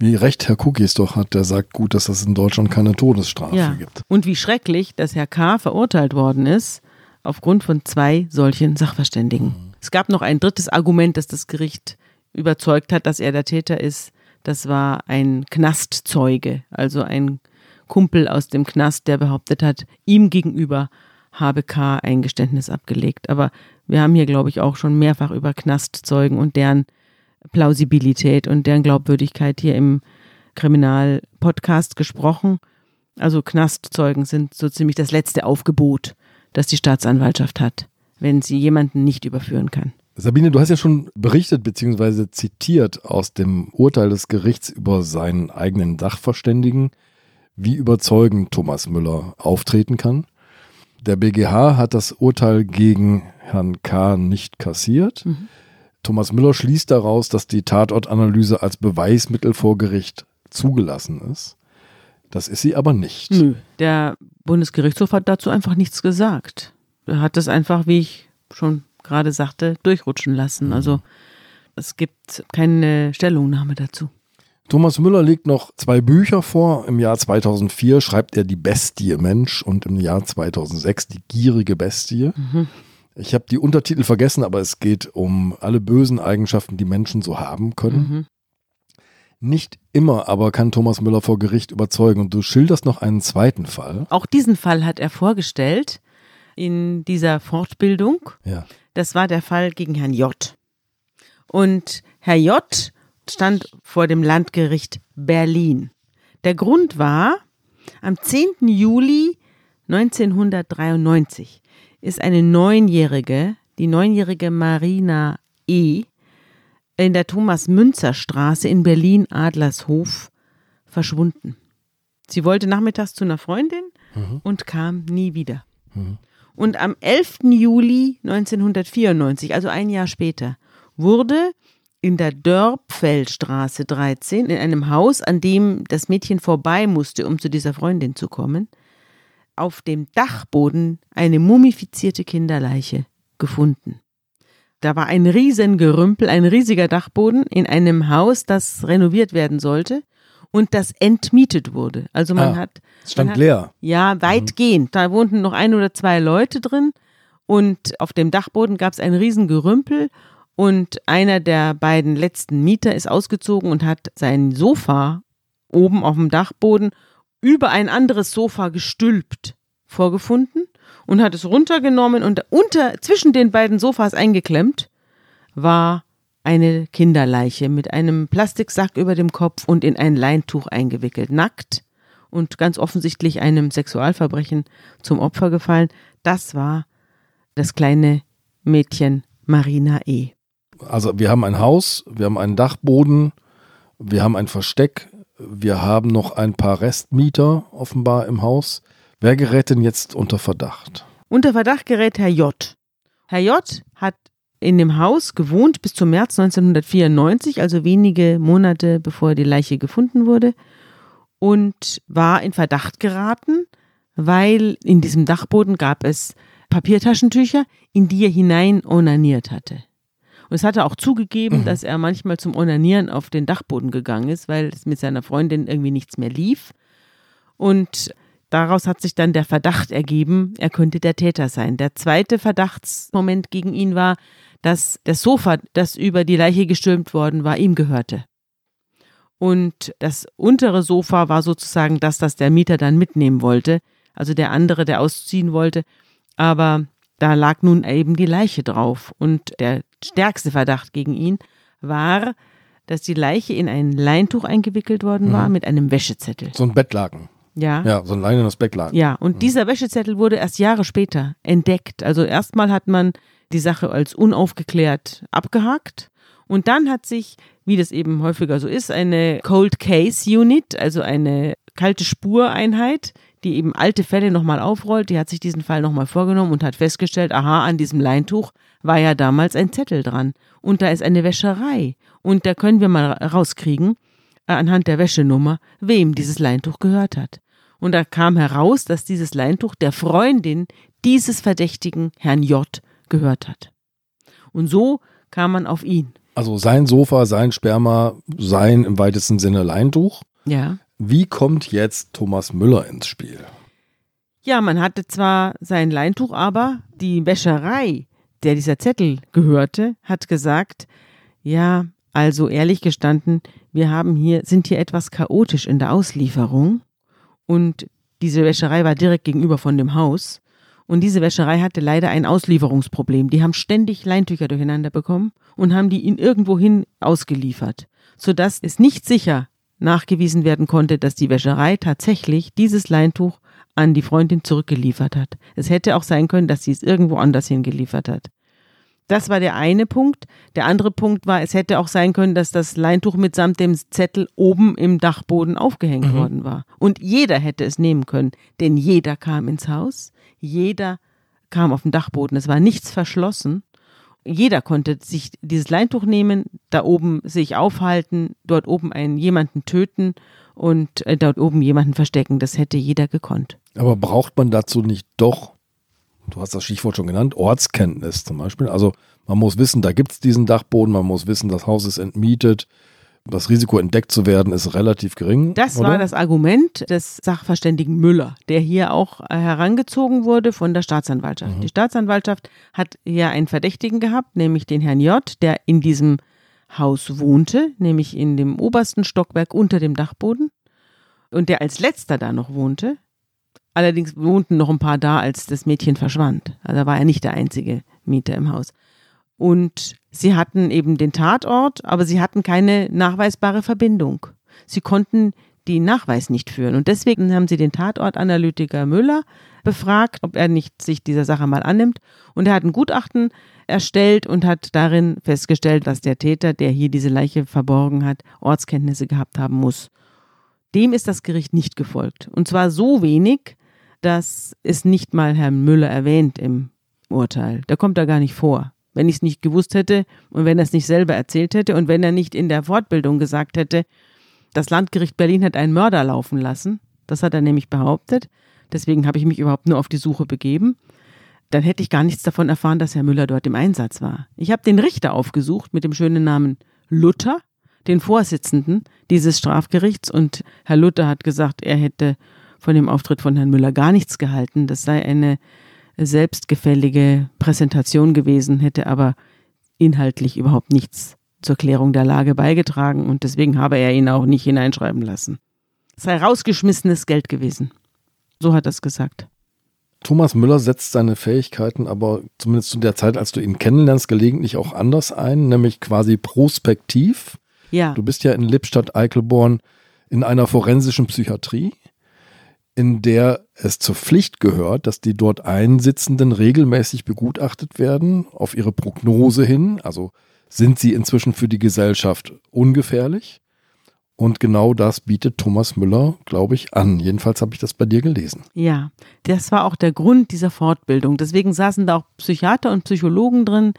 Wie recht Herr Cookies doch hat, der sagt gut, dass es in Deutschland keine Todesstrafe Ja. gibt. Und wie schrecklich, dass Herr K. verurteilt worden ist aufgrund von zwei solchen Sachverständigen. Es gab noch ein drittes Argument, das das Gericht überzeugt hat, dass er der Täter ist. Das war ein Knastzeuge, also ein Kumpel aus dem Knast, der behauptet hat, ihm gegenüber habe K. ein Geständnis abgelegt. Aber wir haben hier, glaube ich, auch schon mehrfach über Knastzeugen und deren Plausibilität und deren Glaubwürdigkeit hier im Kriminalpodcast gesprochen. Also Knastzeugen sind so ziemlich das letzte Aufgebot, das die Staatsanwaltschaft hat, wenn sie jemanden nicht überführen kann. Sabine, du hast ja schon berichtet bzw. zitiert aus dem Urteil des Gerichts über seinen eigenen Sachverständigen, wie überzeugend Thomas Müller auftreten kann. Der BGH hat das Urteil gegen Herrn K. nicht kassiert. Thomas Müller schließt daraus, dass die Tatortanalyse als Beweismittel vor Gericht zugelassen ist. Das ist sie aber nicht. Nö, der Bundesgerichtshof hat dazu einfach nichts gesagt. Hat das einfach, wie ich schon gerade sagte, durchrutschen lassen. Also es gibt keine Stellungnahme dazu. Thomas Müller legt noch zwei Bücher vor. Im Jahr 2004 schreibt er Die Bestie Mensch und im Jahr 2006 Die gierige Bestie. Ich habe die Untertitel vergessen, aber es geht um alle bösen Eigenschaften, die Menschen so haben können. Mhm. Nicht immer aber kann Thomas Müller vor Gericht überzeugen. Und du schilderst noch einen zweiten Fall. Auch diesen Fall hat er vorgestellt in dieser Fortbildung. Ja. Das war der Fall gegen Herrn J. Und Herr J. stand vor dem Landgericht Berlin. Der Grund war, am 10. Juli 1993 ist eine Neunjährige, die neunjährige Marina E., in der Thomas-Münzer-Straße in Berlin-Adlershof verschwunden. Sie wollte nachmittags zu einer Freundin und kam nie wieder. Und am 11. Juli 1994, also ein Jahr später, wurde in der Dörpfeldstraße 13 in einem Haus, an dem das Mädchen vorbei musste, um zu dieser Freundin zu kommen, auf dem Dachboden eine mumifizierte Kinderleiche gefunden. Da war ein Riesengerümpel, ein riesiger Dachboden in einem Haus, das renoviert werden sollte und das entmietet wurde. Also man Ah, hat Es stand hat, leer. ja, weitgehend. Da wohnten noch ein oder zwei Leute drin und auf dem Dachboden gab es ein Riesengerümpel und einer der beiden letzten Mieter ist ausgezogen und hat sein Sofa oben auf dem Dachboden über ein anderes Sofa gestülpt vorgefunden und hat es runtergenommen und unter zwischen den beiden Sofas eingeklemmt war eine Kinderleiche mit einem Plastiksack über dem Kopf und in ein Leintuch eingewickelt, nackt und ganz offensichtlich einem Sexualverbrechen zum Opfer gefallen. Das war das kleine Mädchen Marina E. Also wir haben ein Haus, wir haben einen Dachboden, wir haben ein Versteck, wir haben noch ein paar Restmieter offenbar im Haus. Wer gerät denn jetzt unter Verdacht? Unter Verdacht gerät Herr J. Herr J. hat in dem Haus gewohnt bis zum März 1994, also wenige Monate bevor die Leiche gefunden wurde, und war in Verdacht geraten, weil in diesem Dachboden gab es Papiertaschentücher, in die er hinein onaniert hatte. Und es hat er auch zugegeben, dass er manchmal zum Onanieren auf den Dachboden gegangen ist, weil es mit seiner Freundin irgendwie nichts mehr lief. Und daraus hat sich dann der Verdacht ergeben, er könnte der Täter sein. Der zweite Verdachtsmoment gegen ihn war, dass das Sofa, das über die Leiche gestürmt worden war, ihm gehörte. Und das untere Sofa war sozusagen das, das der Mieter dann mitnehmen wollte, also der andere, der ausziehen wollte. Aber da lag nun eben die Leiche drauf. Und der stärkste Verdacht gegen ihn war, dass die Leiche in ein Leintuch eingewickelt worden war mit einem Wäschezettel. So ein Bettlaken. Ja. Ja, so ein leinenes Bettlaken. Ja, und dieser Wäschezettel wurde erst Jahre später entdeckt. Also erstmal hat man die Sache als unaufgeklärt abgehakt und dann hat sich, wie das eben häufiger so ist, eine Cold Case Unit, also eine kalte Spureinheit, die eben alte Fälle nochmal aufrollt, die hat sich diesen Fall nochmal vorgenommen und hat festgestellt, aha, an diesem Leintuch war ja damals ein Zettel dran und da ist eine Wäscherei und da können wir mal rauskriegen, äh, anhand der Wäschenummer, wem dieses Leintuch gehört hat. Und da kam heraus, dass dieses Leintuch der Freundin dieses verdächtigen Herrn J. gehört hat. Und so kam man auf ihn. Also sein Sofa, sein Sperma, sein im weitesten Sinne Leintuch. Ja. Wie kommt jetzt Thomas Müller ins Spiel? Ja, man hatte zwar sein Leintuch, aber die Wäscherei, der dieser Zettel gehörte, hat gesagt, ja, also ehrlich gestanden, wir haben hier, sind hier etwas chaotisch in der Auslieferung und diese Wäscherei war direkt gegenüber von dem Haus und diese Wäscherei hatte leider ein Auslieferungsproblem. Die haben ständig Leintücher durcheinander bekommen und haben die in irgendwohin ausgeliefert, sodass es nicht sicher nachgewiesen werden konnte, dass die Wäscherei tatsächlich dieses Leintuch an die Freundin zurückgeliefert hat. Es hätte auch sein können, dass sie es irgendwo anders hingeliefert hat. Das war der eine Punkt. Der andere Punkt war, es hätte auch sein können, dass das Leintuch mitsamt dem Zettel oben im Dachboden aufgehängt mhm. worden war. Und jeder hätte es nehmen können, denn jeder kam ins Haus, jeder kam auf den Dachboden. Es war nichts verschlossen. Jeder konnte sich dieses Leintuch nehmen, da oben sich aufhalten, dort oben einen jemanden töten und äh, dort oben jemanden verstecken. Das hätte jeder gekonnt. Aber braucht man dazu nicht doch du hast das Stichwort schon genannt, Ortskenntnis zum Beispiel. Also man muss wissen, da gibt es diesen Dachboden, man muss wissen, das Haus ist entmietet. Das Risiko entdeckt zu werden ist relativ gering. Das oder? war das Argument des Sachverständigen Müller, der hier auch äh, herangezogen wurde von der Staatsanwaltschaft. Mhm. Die Staatsanwaltschaft hat hier einen Verdächtigen gehabt, nämlich den Herrn J., der in diesem Haus wohnte, nämlich in dem obersten Stockwerk unter dem Dachboden und der als letzter da noch wohnte. Allerdings wohnten noch ein paar da, als das Mädchen verschwand. Also war er nicht der einzige Mieter im Haus. Und sie hatten eben den Tatort, aber sie hatten keine nachweisbare Verbindung. Sie konnten den Nachweis nicht führen. Und deswegen haben sie den Tatortanalytiker Müller befragt, ob er nicht sich dieser Sache mal annimmt. Und er hat ein Gutachten erstellt und hat darin festgestellt, dass der Täter, der hier diese Leiche verborgen hat, Ortskenntnisse gehabt haben muss. Dem ist das Gericht nicht gefolgt. Und zwar so wenig, dass es nicht mal Herr Müller erwähnt im Urteil. Der kommt da gar nicht vor. Wenn ich es nicht gewusst hätte und wenn er es nicht selber erzählt hätte und wenn er nicht in der Fortbildung gesagt hätte, das Landgericht Berlin hat einen Mörder laufen lassen, das hat er nämlich behauptet, deswegen habe ich mich überhaupt nur auf die Suche begeben, dann hätte ich gar nichts davon erfahren, dass Herr Müller dort im Einsatz war. Ich habe den Richter aufgesucht mit dem schönen Namen Luther, den Vorsitzenden dieses Strafgerichts, und Herr Luther hat gesagt, er hätte von dem Auftritt von Herrn Müller gar nichts gehalten. Das sei eine selbstgefällige Präsentation gewesen, hätte aber inhaltlich überhaupt nichts zur Klärung der Lage beigetragen und deswegen habe er ihn auch nicht hineinschreiben lassen. Es sei rausgeschmissenes Geld gewesen. So hat er es gesagt. Thomas Müller setzt seine Fähigkeiten aber zumindest zu der Zeit, als du ihn kennenlernst, gelegentlich auch anders ein, nämlich quasi prospektiv. Ja. Du bist ja in Lippstadt-Eichelborn in einer forensischen Psychiatrie in der es zur Pflicht gehört, dass die dort Einsitzenden regelmäßig begutachtet werden auf ihre Prognose hin. Also sind sie inzwischen für die Gesellschaft ungefährlich? Und genau das bietet Thomas Müller, glaube ich, an. Jedenfalls habe ich das bei dir gelesen. Ja, das war auch der Grund dieser Fortbildung. Deswegen saßen da auch Psychiater und Psychologen drin,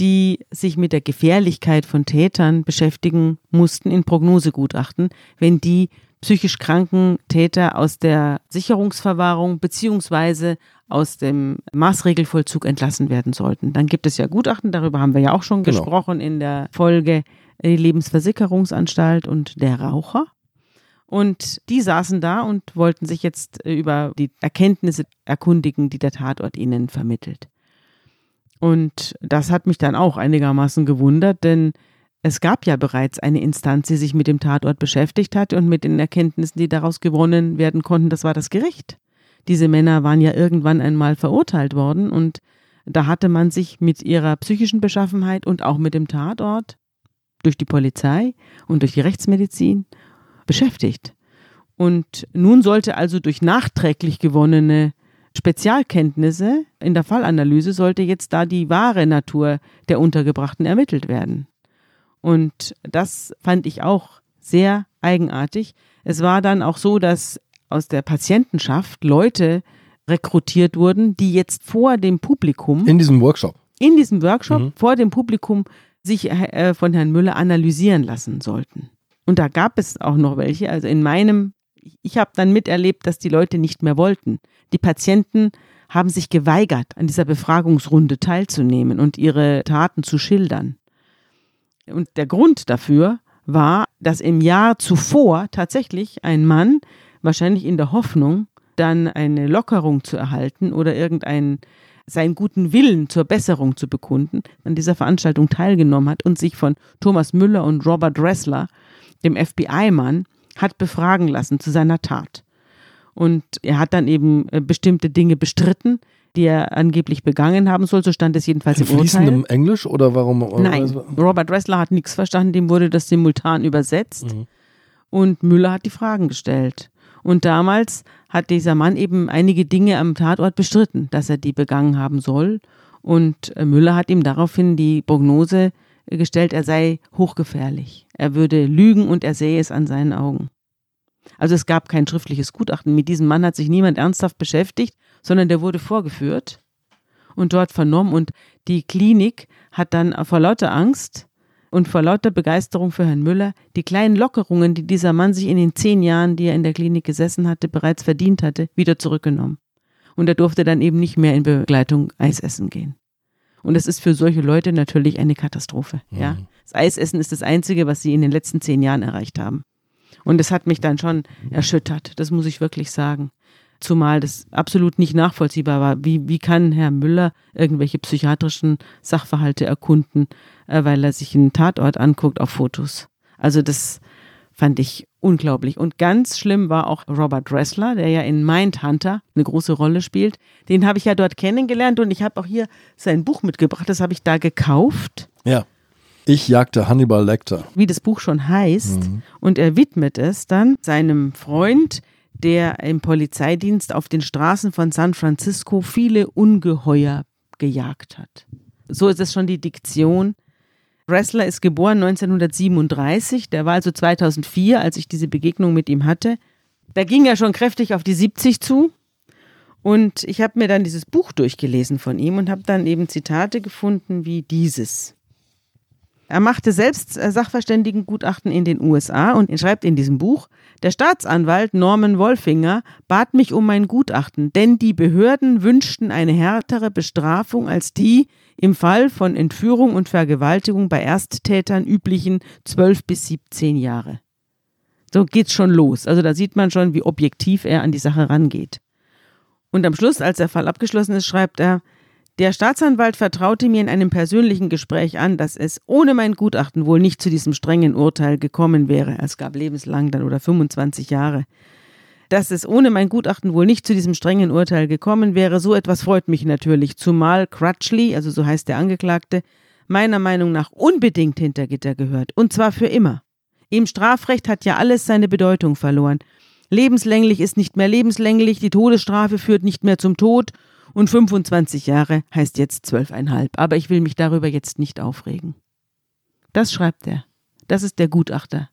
die sich mit der Gefährlichkeit von Tätern beschäftigen mussten in Prognosegutachten, wenn die psychisch kranken Täter aus der Sicherungsverwahrung beziehungsweise aus dem Maßregelvollzug entlassen werden sollten. Dann gibt es ja Gutachten, darüber haben wir ja auch schon genau. gesprochen in der Folge die Lebensversicherungsanstalt und der Raucher. Und die saßen da und wollten sich jetzt über die Erkenntnisse erkundigen, die der Tatort ihnen vermittelt. Und das hat mich dann auch einigermaßen gewundert, denn es gab ja bereits eine Instanz, die sich mit dem Tatort beschäftigt hat und mit den Erkenntnissen, die daraus gewonnen werden konnten, das war das Gericht. Diese Männer waren ja irgendwann einmal verurteilt worden und da hatte man sich mit ihrer psychischen Beschaffenheit und auch mit dem Tatort durch die Polizei und durch die Rechtsmedizin beschäftigt. Und nun sollte also durch nachträglich gewonnene Spezialkenntnisse in der Fallanalyse sollte jetzt da die wahre Natur der Untergebrachten ermittelt werden. Und das fand ich auch sehr eigenartig. Es war dann auch so, dass aus der Patientenschaft Leute rekrutiert wurden, die jetzt vor dem Publikum. In diesem Workshop. In diesem Workshop mhm. vor dem Publikum sich äh, von Herrn Müller analysieren lassen sollten. Und da gab es auch noch welche. Also in meinem, ich habe dann miterlebt, dass die Leute nicht mehr wollten. Die Patienten haben sich geweigert, an dieser Befragungsrunde teilzunehmen und ihre Taten zu schildern Und der Grund dafür war, dass im Jahr zuvor tatsächlich ein Mann, wahrscheinlich in der Hoffnung, dann eine Lockerung zu erhalten oder irgendeinen seinen guten Willen zur Besserung zu bekunden, an dieser Veranstaltung teilgenommen hat und sich von Thomas Müller und Robert Ressler, dem FBI-Mann, hat befragen lassen zu seiner Tat. Und er hat dann eben äh, bestimmte Dinge bestritten, die er angeblich begangen haben soll. So stand es jedenfalls In im Urteil. fließendem Englisch oder warum? Nein, Robert Ressler hat nichts verstanden, dem wurde das simultan übersetzt. Und Müller hat die Fragen gestellt. Und damals hat dieser Mann eben einige Dinge am Tatort bestritten, dass er die begangen haben soll. Und äh, Müller hat ihm daraufhin die Prognose äh, gestellt, er sei hochgefährlich. Er würde lügen und er sähe es an seinen Augen. Also es gab kein schriftliches Gutachten. Mit diesem Mann hat sich niemand ernsthaft beschäftigt, sondern der wurde vorgeführt und dort vernommen. Und die Klinik hat dann vor lauter Angst und vor lauter Begeisterung für Herrn Müller die kleinen Lockerungen, die dieser Mann sich in den zehn Jahren, die er in der Klinik gesessen hatte, bereits verdient hatte, wieder zurückgenommen. Und er durfte dann eben nicht mehr in Begleitung Eis essen gehen. Und es ist für solche Leute natürlich eine Katastrophe. Ja, das Eisessen ist das Einzige, was sie in den letzten zehn Jahren erreicht haben. Und es hat mich dann schon erschüttert. Das muss ich wirklich sagen. Zumal das absolut nicht nachvollziehbar war. Wie, wie kann Herr Müller irgendwelche psychiatrischen Sachverhalte erkunden, äh, weil er sich einen Tatort anguckt auf Fotos? Also das fand ich unglaublich. Und ganz schlimm war auch Robert Ressler, der ja in Mindhunter eine große Rolle spielt. Den habe ich ja dort kennengelernt und ich habe auch hier sein Buch mitgebracht. Das habe ich da gekauft Ja. Ich jagte Hannibal Lecter. wie das Buch schon heißt. Und er widmet es dann seinem Freund, der im Polizeidienst auf den Straßen von San Francisco viele Ungeheuer gejagt hat. So ist es schon die Diktion. Wrestler ist geboren 1937, der war also 2004, als ich diese Begegnung mit ihm hatte. Da ging er schon kräftig auf die 70 zu. Und ich habe mir dann dieses Buch durchgelesen von ihm und habe dann eben Zitate gefunden wie dieses. Er machte selbst äh, Sachverständigengutachten in den USA und schreibt in diesem Buch, der Staatsanwalt Norman Wolfinger bat mich um mein Gutachten, denn die Behörden wünschten eine härtere Bestrafung als die im Fall von Entführung und Vergewaltigung bei Ersttätern üblichen 12 bis 17 Jahre. So geht's schon los. Also da sieht man schon, wie objektiv er an die Sache rangeht. Und am Schluss, als der Fall abgeschlossen ist, schreibt er, der Staatsanwalt vertraute mir in einem persönlichen Gespräch an, dass es ohne mein Gutachten wohl nicht zu diesem strengen Urteil gekommen wäre. Es gab lebenslang dann oder 25 Jahre. Dass es ohne mein Gutachten wohl nicht zu diesem strengen Urteil gekommen wäre, so etwas freut mich natürlich, zumal Crutchley, also so heißt der Angeklagte, meiner Meinung nach unbedingt hinter Gitter gehört. Und zwar für immer. Im Strafrecht hat ja alles seine Bedeutung verloren. Lebenslänglich ist nicht mehr lebenslänglich, die Todesstrafe führt nicht mehr zum Tod und 25 Jahre heißt jetzt zwölfeinhalb. Aber ich will mich darüber jetzt nicht aufregen. Das schreibt er. Das ist der Gutachter.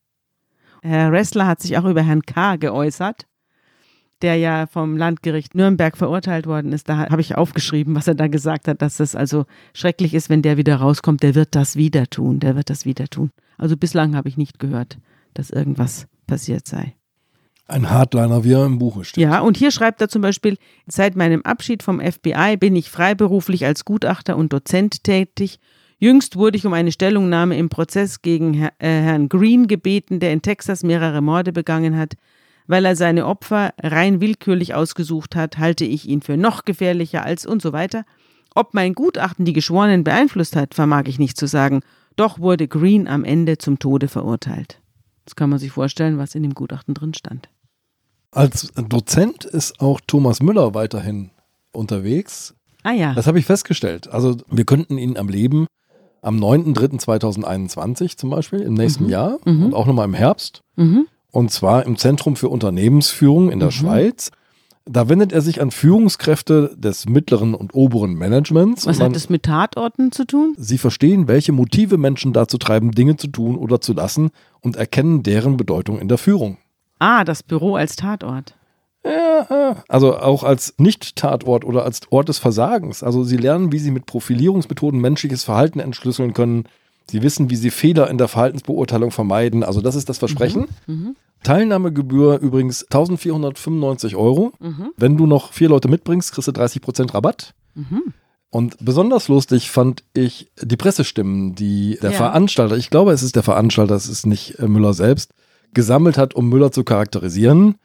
Herr Ressler hat sich auch über Herrn K. geäußert, der ja vom Landgericht Nürnberg verurteilt worden ist. Da habe ich aufgeschrieben, was er da gesagt hat, dass es also schrecklich ist, wenn der wieder rauskommt. Der wird das wieder tun. Der wird das wieder tun. Also bislang habe ich nicht gehört, dass irgendwas passiert sei. Ein Hardliner, wie er im Buche steht. Ja, und hier schreibt er zum Beispiel, seit meinem Abschied vom FBI bin ich freiberuflich als Gutachter und Dozent tätig. Jüngst wurde ich um eine Stellungnahme im Prozess gegen Herr, äh, Herrn Green gebeten, der in Texas mehrere Morde begangen hat. Weil er seine Opfer rein willkürlich ausgesucht hat, halte ich ihn für noch gefährlicher als und so weiter. Ob mein Gutachten die Geschworenen beeinflusst hat, vermag ich nicht zu sagen. Doch wurde Green am Ende zum Tode verurteilt. Jetzt kann man sich vorstellen, was in dem Gutachten drin stand. Als Dozent ist auch Thomas Müller weiterhin unterwegs. Ah ja. Das habe ich festgestellt. Also wir könnten ihn am Leben am 9.3.2021 zum Beispiel, im nächsten Jahr und auch nochmal im Herbst. Mhm. Und zwar im Zentrum für Unternehmensführung in der Schweiz. Da wendet er sich an Führungskräfte des mittleren und oberen Managements. Was man- hat das mit Tatorten zu tun? Sie verstehen, welche Motive Menschen dazu treiben, Dinge zu tun oder zu lassen und erkennen deren Bedeutung in der Führung. Ah, das Büro als Tatort. Also auch als Nicht-Tatort oder als Ort des Versagens. Also sie lernen, wie sie mit Profilierungsmethoden menschliches Verhalten entschlüsseln können. Sie wissen, wie sie Fehler in der Verhaltensbeurteilung vermeiden. Also das ist das Versprechen. Teilnahmegebühr übrigens 1495 Euro. Wenn du noch vier Leute mitbringst, kriegst du 30% Rabatt. Und besonders lustig fand ich die Pressestimmen, die der Ja. Veranstalter, ich glaube, es ist der Veranstalter, es ist nicht äh, Müller selbst, gesammelt hat, um Müller zu charakterisieren.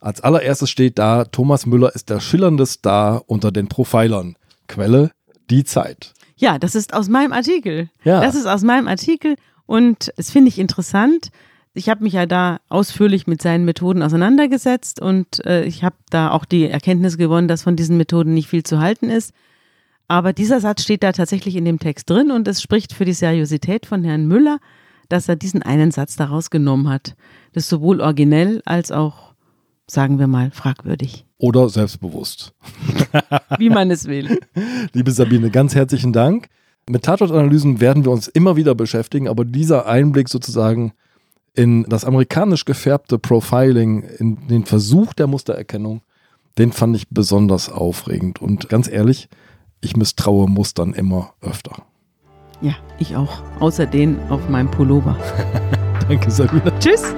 Als allererstes steht da, Thomas Müller ist der schillernde Star unter den Profilern. Quelle, die Zeit. Ja, das ist aus meinem Artikel. Ja. Das ist aus meinem Artikel und es finde ich interessant. Ich habe mich ja da ausführlich mit seinen Methoden auseinandergesetzt und äh, ich habe da auch die Erkenntnis gewonnen, dass von diesen Methoden nicht viel zu halten ist. Aber dieser Satz steht da tatsächlich in dem Text drin und es spricht für die Seriosität von Herrn Müller, dass er diesen einen Satz daraus genommen hat. Das ist sowohl originell als auch, sagen wir mal, fragwürdig, Oder selbstbewusst. wie man es will. Liebe Sabine, ganz herzlichen Dank. Mit Tatortanalysen werden wir uns immer wieder beschäftigen, aber dieser Einblick sozusagen in das amerikanisch gefärbte Profiling, in den Versuch der Mustererkennung, den fand ich besonders aufregend. Und ganz ehrlich, ich misstraue Mustern immer öfter. Ja, ich auch. Außer den auf meinem Pullover. Danke, Sabine. Tschüss!